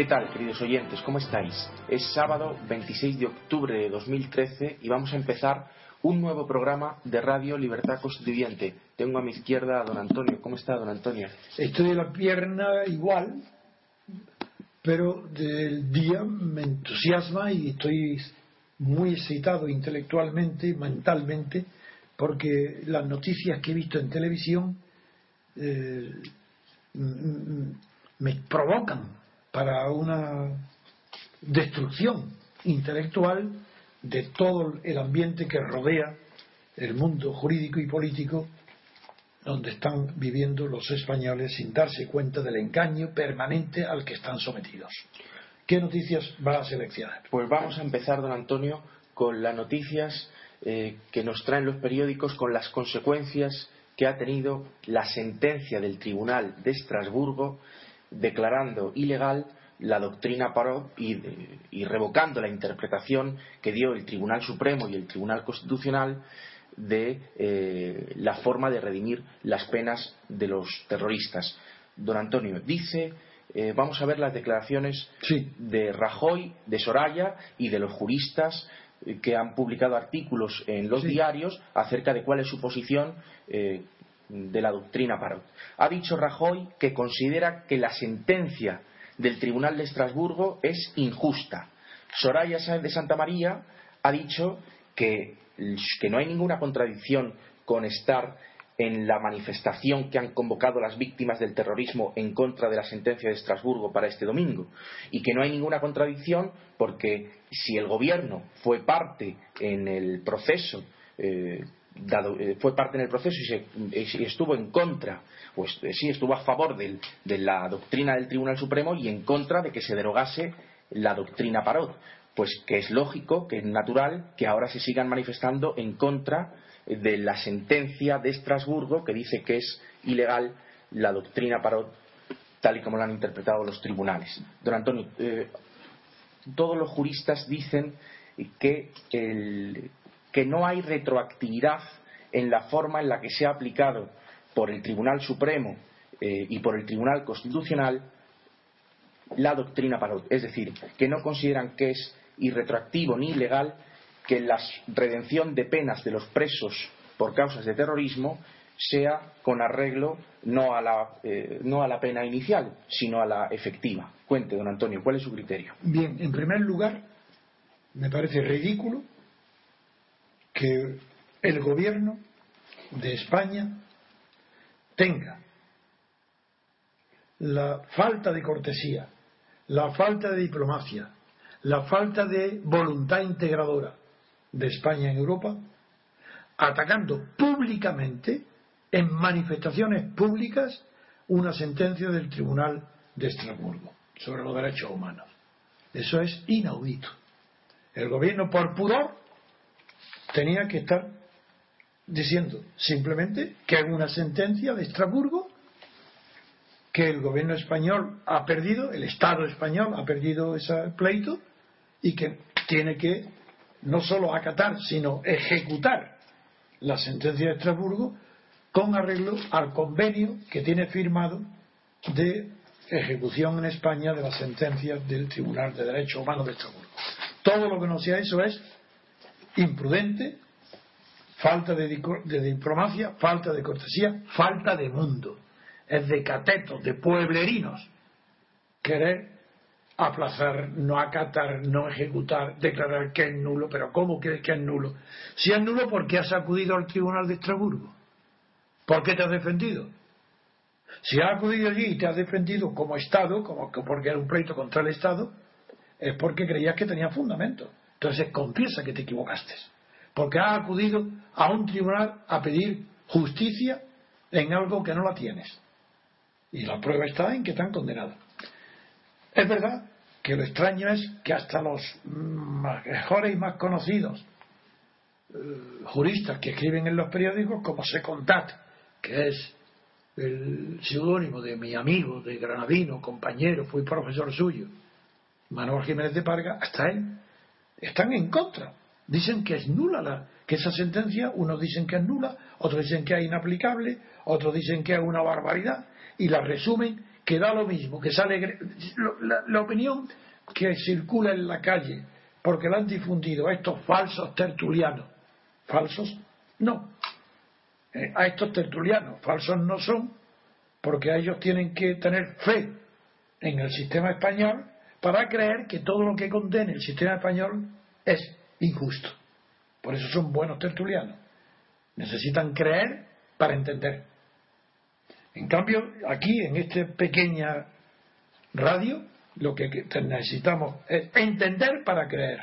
¿Qué tal, queridos oyentes? ¿Cómo estáis? Es sábado 26 de octubre de 2013 y vamos a empezar un nuevo programa de Radio Libertad Constituyente. Tengo a mi izquierda a don Antonio. ¿Cómo está, don Antonio? Estoy de la pierna igual, pero del día me entusiasma y estoy muy excitado intelectualmente, mentalmente, porque las noticias que he visto en televisión eh, me provocan para una destrucción intelectual de todo el ambiente que rodea el mundo jurídico y político donde están viviendo los españoles sin darse cuenta del engaño permanente al que están sometidos. ¿Qué noticias va a seleccionar? Pues vamos a empezar, don Antonio, con las noticias eh, que nos traen los periódicos, con las consecuencias que ha tenido la sentencia del Tribunal de Estrasburgo declarando ilegal la doctrina Parot y, revocando la interpretación que dio el Tribunal Supremo y el Tribunal Constitucional de eh, la forma de redimir las penas de los terroristas. Don Antonio, dice, eh, vamos a ver las declaraciones de Rajoy, de Soraya y de los juristas eh, que han publicado artículos en los diarios acerca de cuál es su posición de la doctrina Parot. Ha dicho Rajoy que considera que la sentencia del Tribunal de Estrasburgo es injusta. Soraya Sáenz de Santa María ha dicho que, no hay ninguna contradicción con estar en la manifestación que han convocado las víctimas del terrorismo en contra de la sentencia de Estrasburgo para este domingo y que no hay ninguna contradicción porque si el gobierno fue parte en el proceso eh, eh, fue parte en el proceso y, estuvo en contra, pues eh, sí, estuvo a favor de la doctrina del Tribunal Supremo y en contra de que se derogase la doctrina Parot. Pues que es lógico, que es natural que ahora se sigan manifestando en contra de la sentencia de Estrasburgo que dice que es ilegal la doctrina Parot tal y como la han interpretado los tribunales. Don Antonio, eh, todos los juristas dicen que el, que no hay retroactividad en la forma en la que se ha aplicado por el Tribunal Supremo eh, y por el Tribunal Constitucional la doctrina Parot. Es decir, que no consideran que es irretroactivo ni ilegal que la redención de penas de los presos por causas de terrorismo sea con arreglo no a la, eh, no a la pena inicial, sino a la efectiva. Cuente, don Antonio, ¿cuál es su criterio? Bien, en primer lugar, me parece ridículo que el gobierno de España tenga la falta de cortesía, la falta de diplomacia, la falta de voluntad integradora de España en Europa, atacando públicamente, en manifestaciones públicas, una sentencia del Tribunal de Estrasburgo sobre los derechos humanos. Eso es inaudito. El gobierno, por pudor, tenía que estar diciendo simplemente que hay una sentencia de Estrasburgo que el gobierno español ha perdido, el Estado español ha perdido ese pleito y que tiene que no solo acatar, sino ejecutar la sentencia de Estrasburgo con arreglo al convenio que tiene firmado de ejecución en España de las sentencias del Tribunal de Derechos Humanos de Estrasburgo. Todo lo que no sea eso es imprudente, falta de, diplomacia, falta de cortesía, falta de mundo. Es de catetos, de pueblerinos, querer aplazar, no acatar, no ejecutar, declarar que es nulo. Pero ¿cómo crees que es nulo? Si es nulo, ¿por qué has acudido al Tribunal de Estrasburgo? ¿Por qué te has defendido? Si has acudido allí y te has defendido como Estado, como porque era un pleito contra el Estado, es porque creías que tenía fundamento. Entonces confiesa que te equivocaste. Porque has acudido a un tribunal a pedir justicia en algo que no la tienes. Y la prueba está en que te han condenado. Es verdad que lo extraño es que hasta los mejores y más conocidos eh, juristas que escriben en los periódicos, como Secondat, que es el seudónimo de mi amigo de Granadino, compañero, fui profesor suyo, Manuel Jiménez de Parga, hasta él, están en contra. Dicen que es nula la, que esa sentencia, unos dicen que es nula, otros dicen que es inaplicable, otros dicen que es una barbaridad, y la resumen que da lo mismo, que sale la, opinión que circula en la calle, porque la han difundido a estos falsos tertulianos. ¿Falsos? No. Eh, a estos tertulianos. Falsos no son, porque ellos tienen que tener fe en el sistema español para creer que todo lo que condene el sistema español es injusto. Por eso son buenos tertulianos. Necesitan creer para entender. En cambio, aquí, en esta pequeña radio, lo que necesitamos es entender para creer.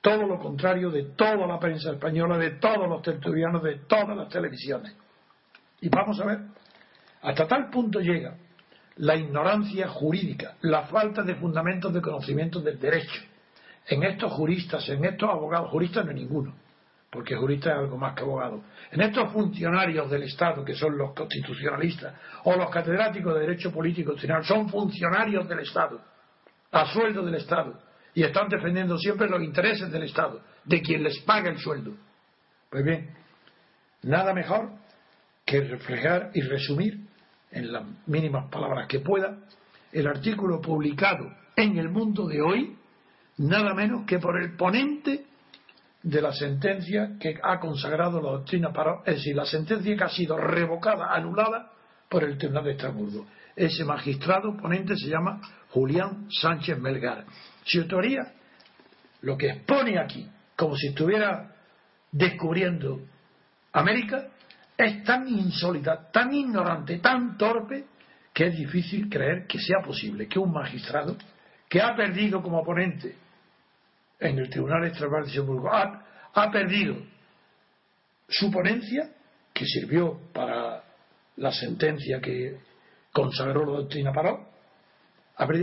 Todo lo contrario de toda la prensa española, de todos los tertulianos, de todas las televisiones. Y vamos a ver, hasta tal punto llega la ignorancia jurídica, la falta de fundamentos de conocimiento del derecho. En estos juristas, en estos abogados, juristas no hay ninguno, porque jurista es algo más que abogado. En estos funcionarios del Estado, que son los constitucionalistas, o los catedráticos de Derecho Político Constitucional, son funcionarios del Estado, a sueldo del Estado, y están defendiendo siempre los intereses del Estado, de quien les paga el sueldo. Pues bien, nada mejor que reflejar y resumir en las mínimas palabras que pueda el artículo publicado en el mundo de hoy, nada menos que por el ponente de la sentencia que ha consagrado la doctrina para, es decir, la sentencia que ha sido revocada, anulada por el Tribunal de Estrasburgo. Ese magistrado ponente se llama Julián Sánchez Melgar. Su teoría, lo que expone aquí, como si estuviera descubriendo América, es tan insólita, tan ignorante, tan torpe, que es difícil creer que sea posible que un magistrado que ha perdido como ponente en el Tribunal Extraordinario de Luxemburgo, ha, perdido su ponencia, que sirvió para la sentencia que consagró la doctrina Paró,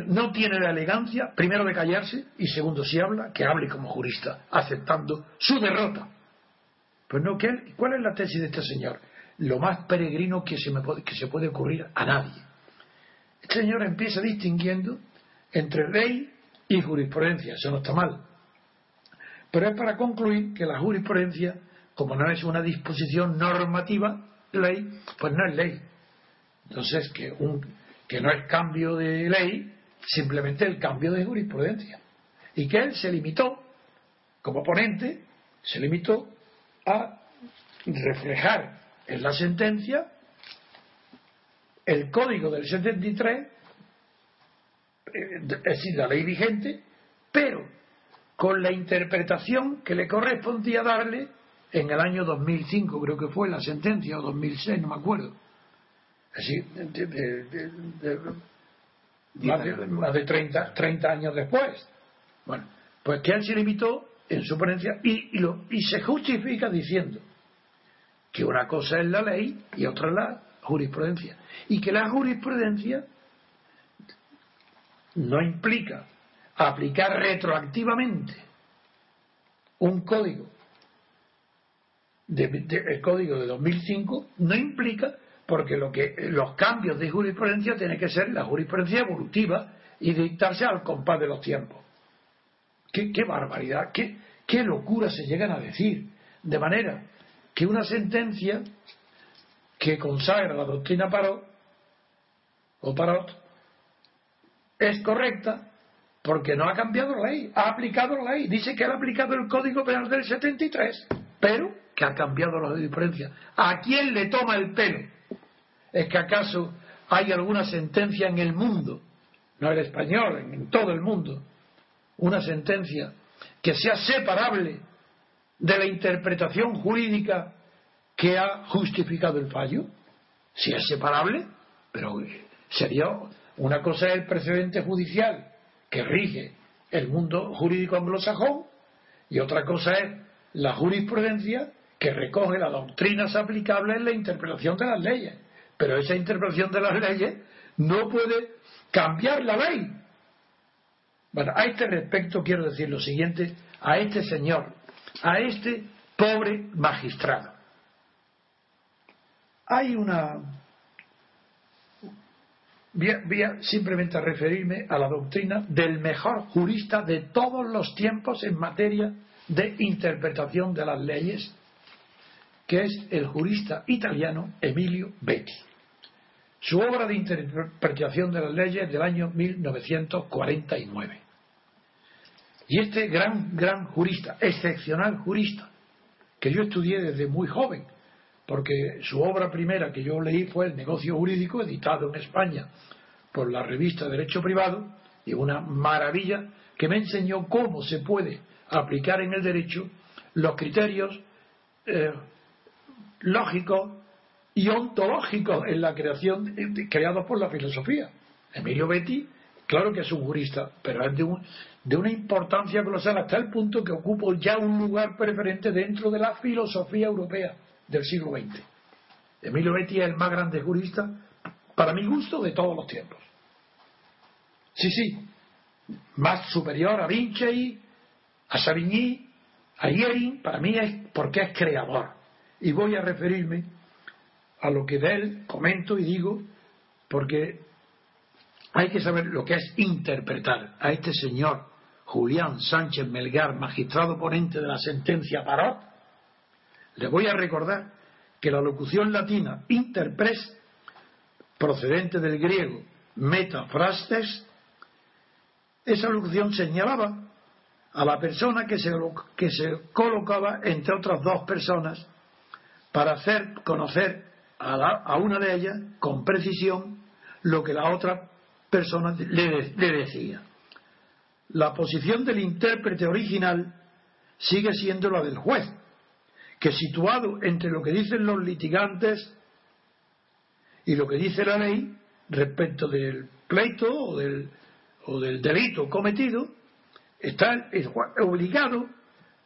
no tiene la elegancia, primero, de callarse y segundo, si habla, que hable como jurista, aceptando su derrota. Pues no, ¿cuál es la tesis de este señor? Lo más peregrino que se, me puede, que se puede ocurrir a nadie. Este señor empieza distinguiendo entre ley y jurisprudencia, eso no está mal. Pero es para concluir que la jurisprudencia, como no es una disposición normativa, ley, pues no es ley. Entonces, que, un, que no es cambio de ley, simplemente el cambio de jurisprudencia. Y que él se limitó, como ponente, se limitó a reflejar en la sentencia el código del 73, eh, es decir, la ley vigente, pero con la interpretación que le correspondía darle en el año 2005, creo que fue la sentencia, o 2006, no me acuerdo. Así, más de, 30, 30, años después. Bueno, pues que él se limitó en su ponencia y, y, lo, y se justifica diciendo que una cosa es la ley y otra la jurisprudencia. Y que la jurisprudencia no implica aplicar retroactivamente un código, el código de 2005, no implica, porque lo que los cambios de jurisprudencia tienen que ser la jurisprudencia evolutiva y dictarse al compás de los tiempos. Qué, barbaridad, qué, qué locura se llegan a decir. De manera que una sentencia que consagra la doctrina Parot o Parot es correcta porque no ha cambiado la ley, ha aplicado la ley. Dice que ha aplicado el Código Penal del 73, pero que ha cambiado la diferencia. ¿A quién le toma el pelo? ¿Es que acaso hay alguna sentencia en el mundo, no el español, en todo el mundo, una sentencia que sea separable de la interpretación jurídica que ha justificado el fallo? Si es separable, pero sería una cosa el precedente judicial que rige el mundo jurídico anglosajón y otra cosa es la jurisprudencia que recoge las doctrinas aplicables en la interpretación de las leyes. Pero esa interpretación de las leyes no puede cambiar la ley. Bueno, a este respecto quiero decir lo siguiente a este señor, a este pobre magistrado. Hay una... Voy a, simplemente a referirme a la doctrina del mejor jurista de todos los tiempos en materia de interpretación de las leyes, que es el jurista italiano Emilio Betti. Su obra de interpretación de las leyes es del año 1949. Y este gran, gran jurista, excepcional jurista, que yo estudié desde muy joven, porque su obra primera que yo leí fue El negocio jurídico, editado en España por la revista Derecho Privado, y una maravilla que me enseñó cómo se puede aplicar en el derecho los criterios eh, lógicos y ontológicos en la creación creados por la filosofía. Emilio Betti, claro que es un jurista, pero es de, un, de una importancia colosal hasta el punto que ocupa ya un lugar preferente dentro de la filosofía europea del siglo XX. Emilio Betti es el más grande jurista, para mi gusto, de todos los tiempos. Sí, sí, más superior a Vinci, a Savigny, a Yering, para mí es porque es creador. Y voy a referirme a lo que de él comento y digo, porque hay que saber lo que es interpretar a este señor Julián Sánchez Melgar, magistrado ponente de la sentencia Parot, le voy a recordar que la locución latina interpres, procedente del griego metafrastes, esa locución señalaba a la persona que se, que se colocaba entre otras dos personas para hacer conocer a, a, una de ellas con precisión lo que la otra persona le, le decía. La posición del intérprete original sigue siendo la del juez, que situado entre lo que dicen los litigantes y lo que dice la ley respecto del pleito o del, o del delito cometido, está obligado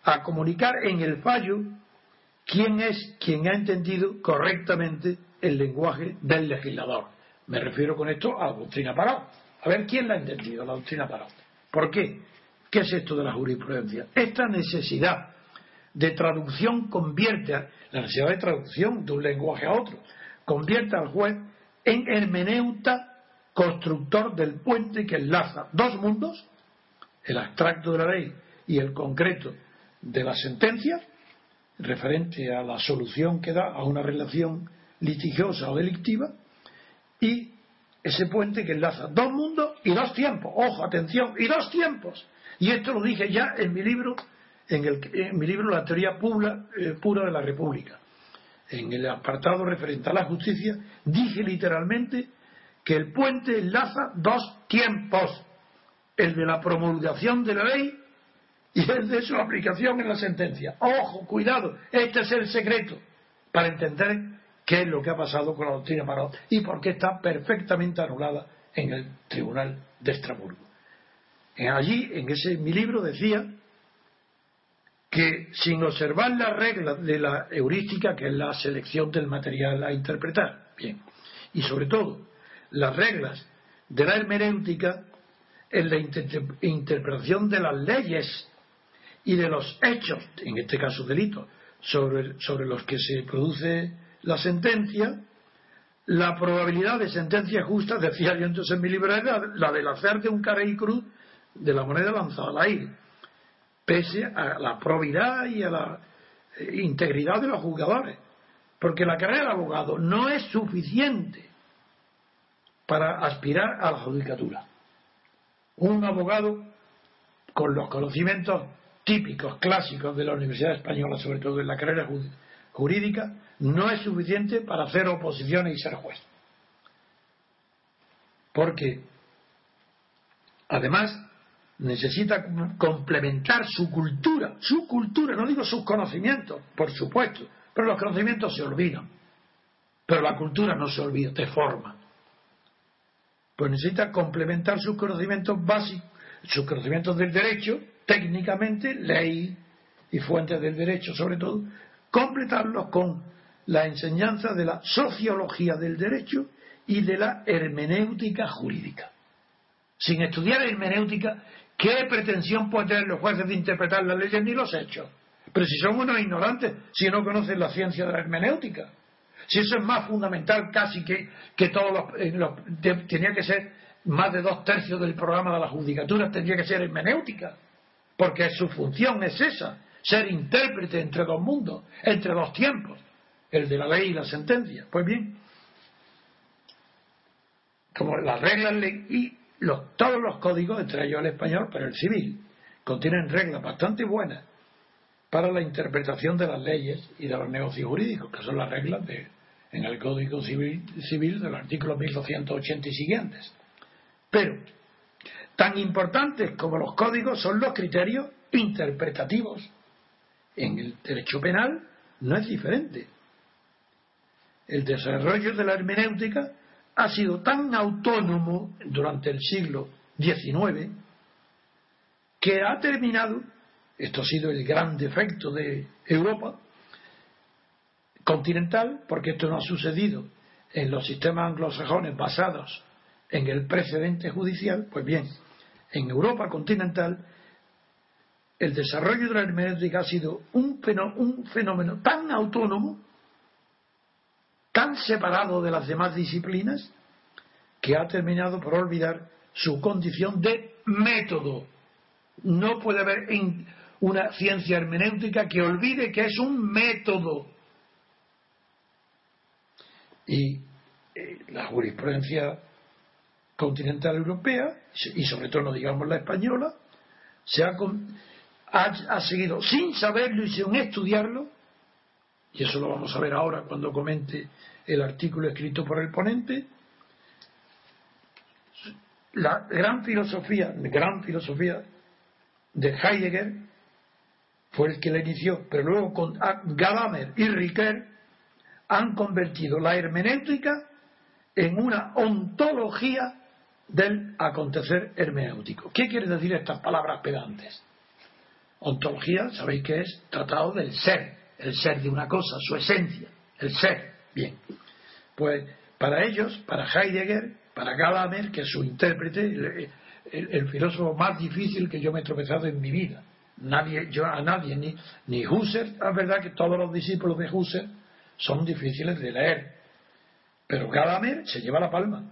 a comunicar en el fallo quién es quien ha entendido correctamente el lenguaje del legislador. Me refiero con esto a la doctrina Parado. A ver quién la ha entendido, la doctrina Parado. ¿Por qué? ¿Qué es esto de la jurisprudencia? Esta necesidad de traducción convierte, la necesidad de traducción de un lenguaje a otro, convierte al juez en hermeneuta constructor del puente que enlaza dos mundos, el abstracto de la ley y el concreto de la sentencia, referente a la solución que da a una relación litigiosa o delictiva, y ese puente que enlaza dos mundos y dos tiempos. Ojo, atención, y dos tiempos. Y esto lo dije ya en mi libro, en, el, mi libro La teoría pura, eh, pura de la República. En el apartado referente a la justicia, dije literalmente que el puente enlaza dos tiempos, el de la promulgación de la ley y el de su aplicación en la sentencia. Ojo, cuidado, este es el secreto para entender qué es lo que ha pasado con la doctrina Parot y por qué está perfectamente anulada en el Tribunal de Estrasburgo. Allí, en ese mi libro, decía que sin observar las reglas de la heurística, que es la selección del material a interpretar, bien, y sobre todo las reglas de la hermenéutica en la interpretación de las leyes y de los hechos, en este caso delitos, sobre, sobre los que se produce la sentencia, la probabilidad de sentencia justa, decía yo entonces en mi libro, la, del hacer de un cara y cruz de la moneda lanzada al aire. pese a la probidad y a la eh, integridad de los jugadores. Porque la carrera de abogado no es suficiente para aspirar a la judicatura. Un abogado con los conocimientos típicos, clásicos de la Universidad Española, sobre todo en la carrera jurídica, no es suficiente para hacer oposiciones y ser juez. Porque, además, necesita complementar su cultura, su cultura, no digo sus conocimientos, por supuesto, pero los conocimientos se olvidan, pero la cultura no se olvida, te forma. Pues necesita complementar sus conocimientos básicos, sus conocimientos del derecho, técnicamente, ley y fuentes del derecho sobre todo, completarlos con la enseñanza de la sociología del derecho y de la hermenéutica jurídica. Sin estudiar hermenéutica, ¿qué pretensión pueden tener los jueces de interpretar las leyes ni los hechos? Pero si son unos ignorantes, si no conocen la ciencia de la hermenéutica, si eso es más fundamental casi que, que todos los, tenía que ser más de dos tercios del programa de la judicatura, tendría que ser hermenéutica, porque su función es esa, ser intérprete entre dos mundos, entre dos tiempos, el de la ley y la sentencia. Pues bien, como las reglas y los, todos los códigos, entre ellos el español, pero el civil, contienen reglas bastante buenas para la interpretación de las leyes y de los negocios jurídicos, que son las reglas de, en el Código Civil, civil del artículo 1280 y siguientes. Pero, tan importantes como los códigos son los criterios interpretativos. En el derecho penal no es diferente. El desarrollo de la hermenéutica ha sido tan autónomo durante el siglo XIX que ha terminado, esto ha sido el gran defecto de Europa continental, porque esto no ha sucedido en los sistemas anglosajones basados en el precedente judicial, pues bien, en Europa continental el desarrollo de la hermenéutica ha sido un fenómeno tan autónomo tan separado de las demás disciplinas que ha terminado por olvidar su condición de método. No puede haber una ciencia hermenéutica que olvide que es un método. Y eh, la jurisprudencia continental europea, y sobre todo no digamos la española, se ha, ha seguido sin saberlo y sin estudiarlo y eso lo vamos a ver ahora cuando comente el artículo escrito por el ponente, la gran filosofía, gran filosofía de Heidegger fue el que la inició, pero luego con Gadamer y Riquet han convertido la hermenéutica en una ontología del acontecer hermenéutico. ¿Qué quiere decir estas palabras pedantes? Ontología, sabéis que es tratado del ser, el ser de una cosa, su esencia, el ser. Bien, pues para ellos, para Heidegger, para Gadamer, que es su intérprete, el, filósofo más difícil que yo me he tropezado en mi vida. Nadie, yo a nadie, ni, ni Husserl, es verdad que todos los discípulos de Husserl son difíciles de leer, pero Gadamer se lleva la palma.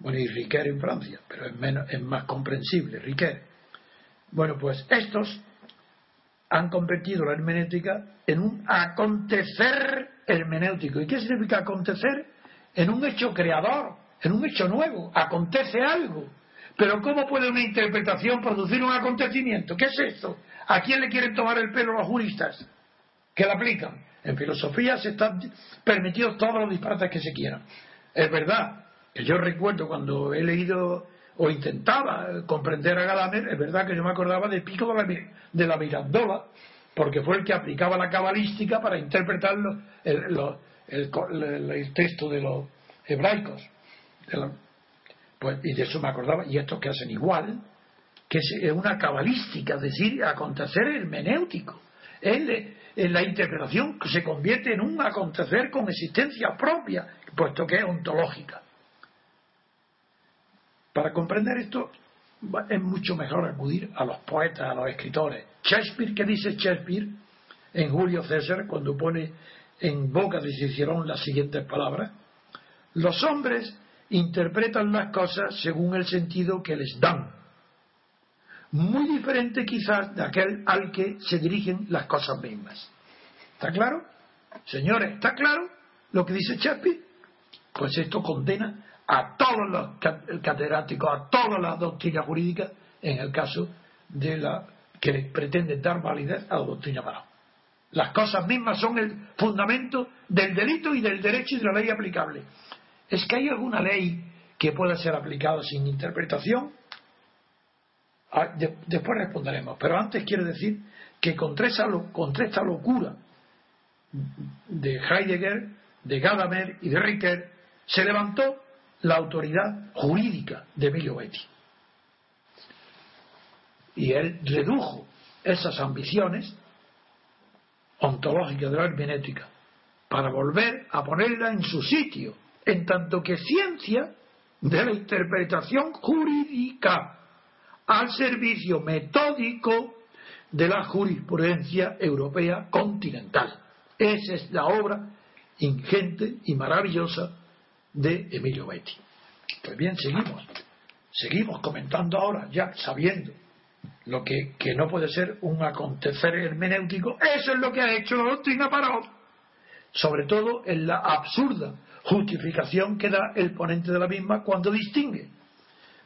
Bueno, y Riquet en Francia, pero es, menos, es más comprensible, Riquet. Bueno, pues estos han convertido la hermenéutica en un acontecer hermenéutico. ¿Y qué significa acontecer? En un hecho creador, en un hecho nuevo. Acontece algo. Pero ¿cómo puede una interpretación producir un acontecimiento? ¿Qué es esto? ¿A quién le quieren tomar el pelo los juristas que la aplican? En filosofía se están permitidos todos los disparates que se quieran. Es verdad que yo recuerdo cuando he leído o intentaba comprender a Gadamer, es verdad que yo me acordaba de Pico de la, Mirandola, porque fue el que aplicaba la cabalística para interpretar el, texto de los hebraicos. pues, y de eso me acordaba, y estos que hacen igual, que es una cabalística, es decir, acontecer hermenéutico. En, en la interpretación se convierte en un acontecer con existencia propia, puesto que es ontológica. Para comprender esto es mucho mejor acudir a los poetas, a los escritores. Shakespeare, ¿qué dice Shakespeare en Julio César cuando pone en boca de Cicerón las siguientes palabras? Los hombres interpretan las cosas según el sentido que les dan. muy diferente quizás de aquel al que se dirigen las cosas mismas. ¿Está claro? Señores, ¿está claro lo que dice Chespi? Pues esto condena a todos los catedráticos, a todas las doctrinas jurídicas, en el caso de la que pretenden dar validez a la doctrina para Las cosas mismas son el fundamento del delito y del derecho y de la ley aplicable. ¿Es que hay alguna ley que pueda ser aplicada sin interpretación? Ah, después responderemos. Pero antes quiero decir que contra, esa, contra esta locura de Heidegger, de Gadamer y de Ricker se levantó la autoridad jurídica de Emilio Betti. Y él redujo esas ambiciones ontológicas de la hermenéutica para volver a ponerla en su sitio, en tanto que ciencia de la interpretación jurídica al servicio metódico de la jurisprudencia europea continental. Esa es la obra ingente y maravillosa de Emilio Betti. Pues bien, seguimos. Seguimos comentando ahora, ya sabiendo lo que, que no puede ser un acontecer hermenéutico. Eso es lo que ha hecho doctrina Parot. Sobre todo en la absurda justificación que da el ponente de la misma cuando distingue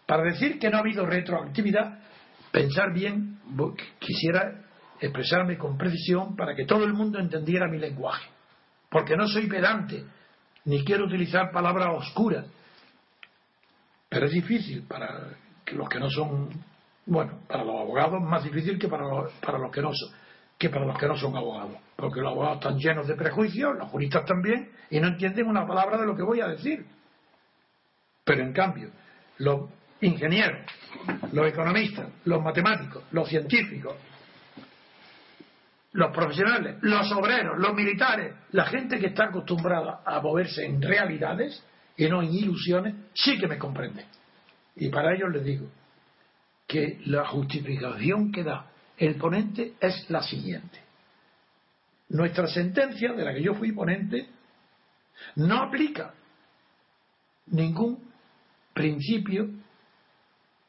para decir que no ha habido retroactividad, pensar bien, quisiera expresarme con precisión para que todo el mundo entendiera mi lenguaje. Porque no soy pedante, ni quiero utilizar palabras oscuras. Pero es difícil para los que no son, bueno, para los abogados más difícil que para los, para los que no son que para los que no son abogados, porque los abogados están llenos de prejuicios, los juristas también, y no entienden una palabra de lo que voy a decir. Pero en cambio, los ingenieros, los economistas, los matemáticos, los científicos, los profesionales, los obreros, los militares, la gente que está acostumbrada a moverse en realidades y no en ilusiones, sí que me comprende. Y para ellos les digo que la justificación que da el ponente es la siguiente. Nuestra sentencia, de la que yo fui ponente, no aplica ningún principio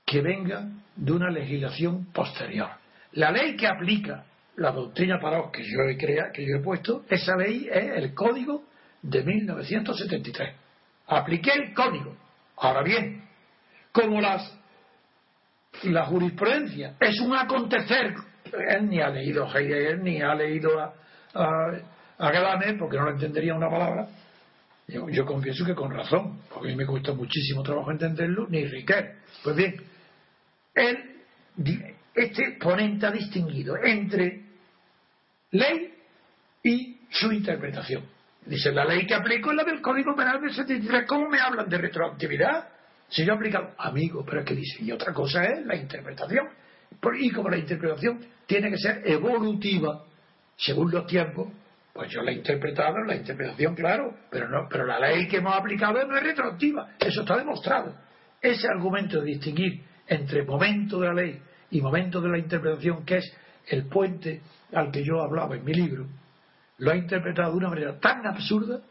que venga de una legislación posterior. La ley que aplica la doctrina para que yo he crea, que yo he puesto, esa ley es el código de 1973. Apliqué el código. Ahora bien, como las la jurisprudencia es un acontecer, él ni ha leído Heidegger ni ha leído a, a, porque no lo entendería una palabra. Yo, yo, confieso que con razón, porque a mí me cuesta muchísimo trabajo entenderlo, ni Riquet. Pues bien, él, este ponente ha distinguido entre ley y su interpretación. Dice, la ley que aplico es la del Código Penal del 73. ¿Cómo me hablan de retroactividad? Si yo aplico, amigo, pero es que dice, y otra cosa es la interpretación. Y como la interpretación tiene que ser evolutiva, según los tiempos, pues yo la he interpretado, la interpretación, claro, pero, no, pero la ley que hemos aplicado no es retroactiva. Eso está demostrado. Ese argumento de distinguir entre momento de la ley y momento de la interpretación, que es el puente al que yo hablaba en mi libro, lo ha interpretado de una manera tan absurda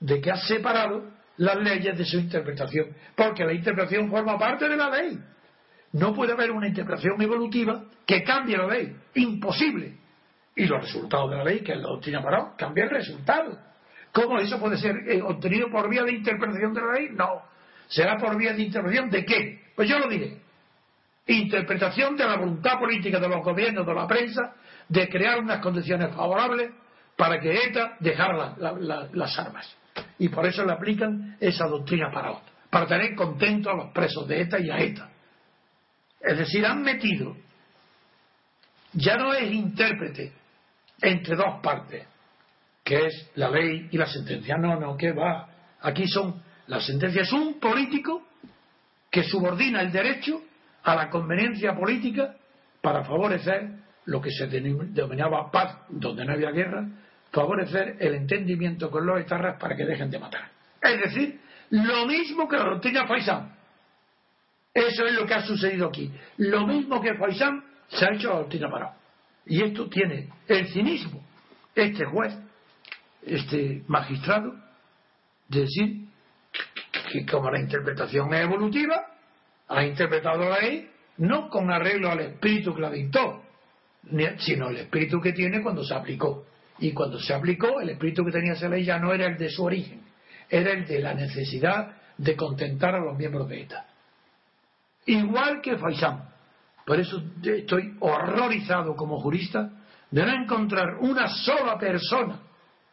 de que ha separado las leyes de su interpretación, porque la interpretación forma parte de la ley. No puede haber una interpretación evolutiva que cambie la ley, imposible. Y los resultados de la ley, que es la doctrina Paró, cambia el resultado. ¿Cómo eso puede ser eh, obtenido por vía de interpretación de la ley? No. ¿Será por vía de interpretación de qué? Pues yo lo diré interpretación de la voluntad política de los gobiernos, de la prensa, de crear unas condiciones favorables para que ETA dejara las armas. Y por eso le aplican esa doctrina para para tener contentos a los presos de ETA y a ETA. Es decir, han metido, ya no es intérprete entre dos partes, que es la ley y la sentencia. No, no, que va. Aquí son, la sentencia es un político que subordina el derecho a la conveniencia política para favorecer lo que se denominaba paz donde no había guerra, favorecer el entendimiento con los etarras para que dejen de matar. Es decir, lo mismo que la doctrina Faisán. Eso es lo que ha sucedido aquí. Lo mismo que Faisán se ha hecho la doctrina Pará. Y esto tiene el cinismo, este juez, este magistrado, de decir que como la interpretación es evolutiva, ha interpretado la ley no con arreglo al espíritu que la dictó, sino el espíritu que tiene cuando se aplicó. Y cuando se aplicó, el espíritu que tenía esa ley ya no era el de su origen, era el de la necesidad de contentar a los miembros de ETA. Igual que Faisán. Por eso estoy horrorizado como jurista de no encontrar una sola persona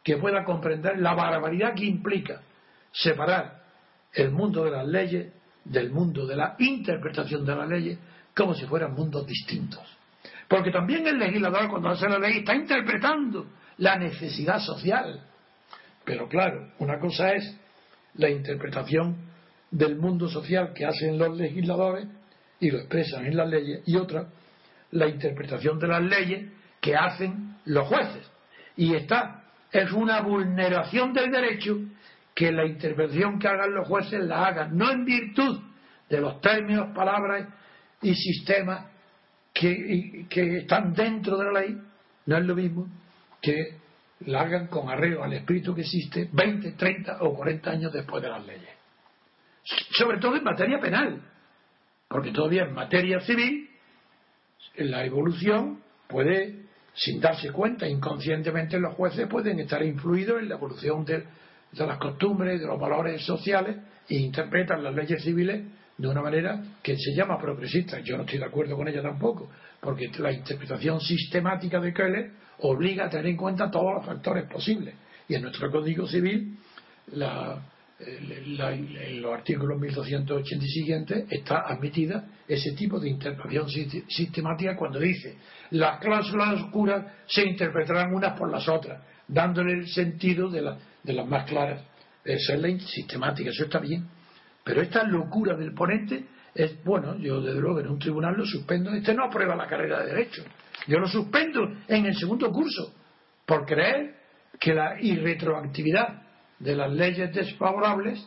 que pueda comprender la barbaridad que implica separar el mundo de las leyes del mundo de la interpretación de las leyes como si fueran mundos distintos. Porque también el legislador cuando hace la ley está interpretando la necesidad social. Pero claro, una cosa es la interpretación del mundo social que hacen los legisladores y lo expresan en las leyes y otra la interpretación de las leyes que hacen los jueces. Y esta es una vulneración del derecho que la interpretación que hagan los jueces la hagan, no en virtud de los términos, palabras y sistemas que, están dentro de la ley, no es lo mismo que la hagan con arreglo al espíritu que existe 20, 30 o 40 años después de las leyes. Sobre todo en materia penal, porque todavía en materia civil la evolución puede, sin darse cuenta, inconscientemente los jueces pueden estar influidos en la evolución de, de las costumbres, de los valores sociales e interpretan las leyes civiles de una manera que se llama progresista. Yo no estoy de acuerdo con ella tampoco, porque la interpretación sistemática de Keller obliga a tener en cuenta todos los factores posibles. Y en nuestro Código Civil, en los artículos 1280 y siguientes, está admitida ese tipo de interpretación sistemática cuando dice las cláusulas oscuras se interpretarán unas por las otras, dándole el sentido de, de las más claras. Esa es la sistemática, eso está bien. Pero esta locura del ponente es, bueno, yo desde luego en un tribunal lo suspendo, este no aprueba la carrera de Derecho. Yo lo suspendo en el segundo curso por creer que la irretroactividad de las leyes desfavorables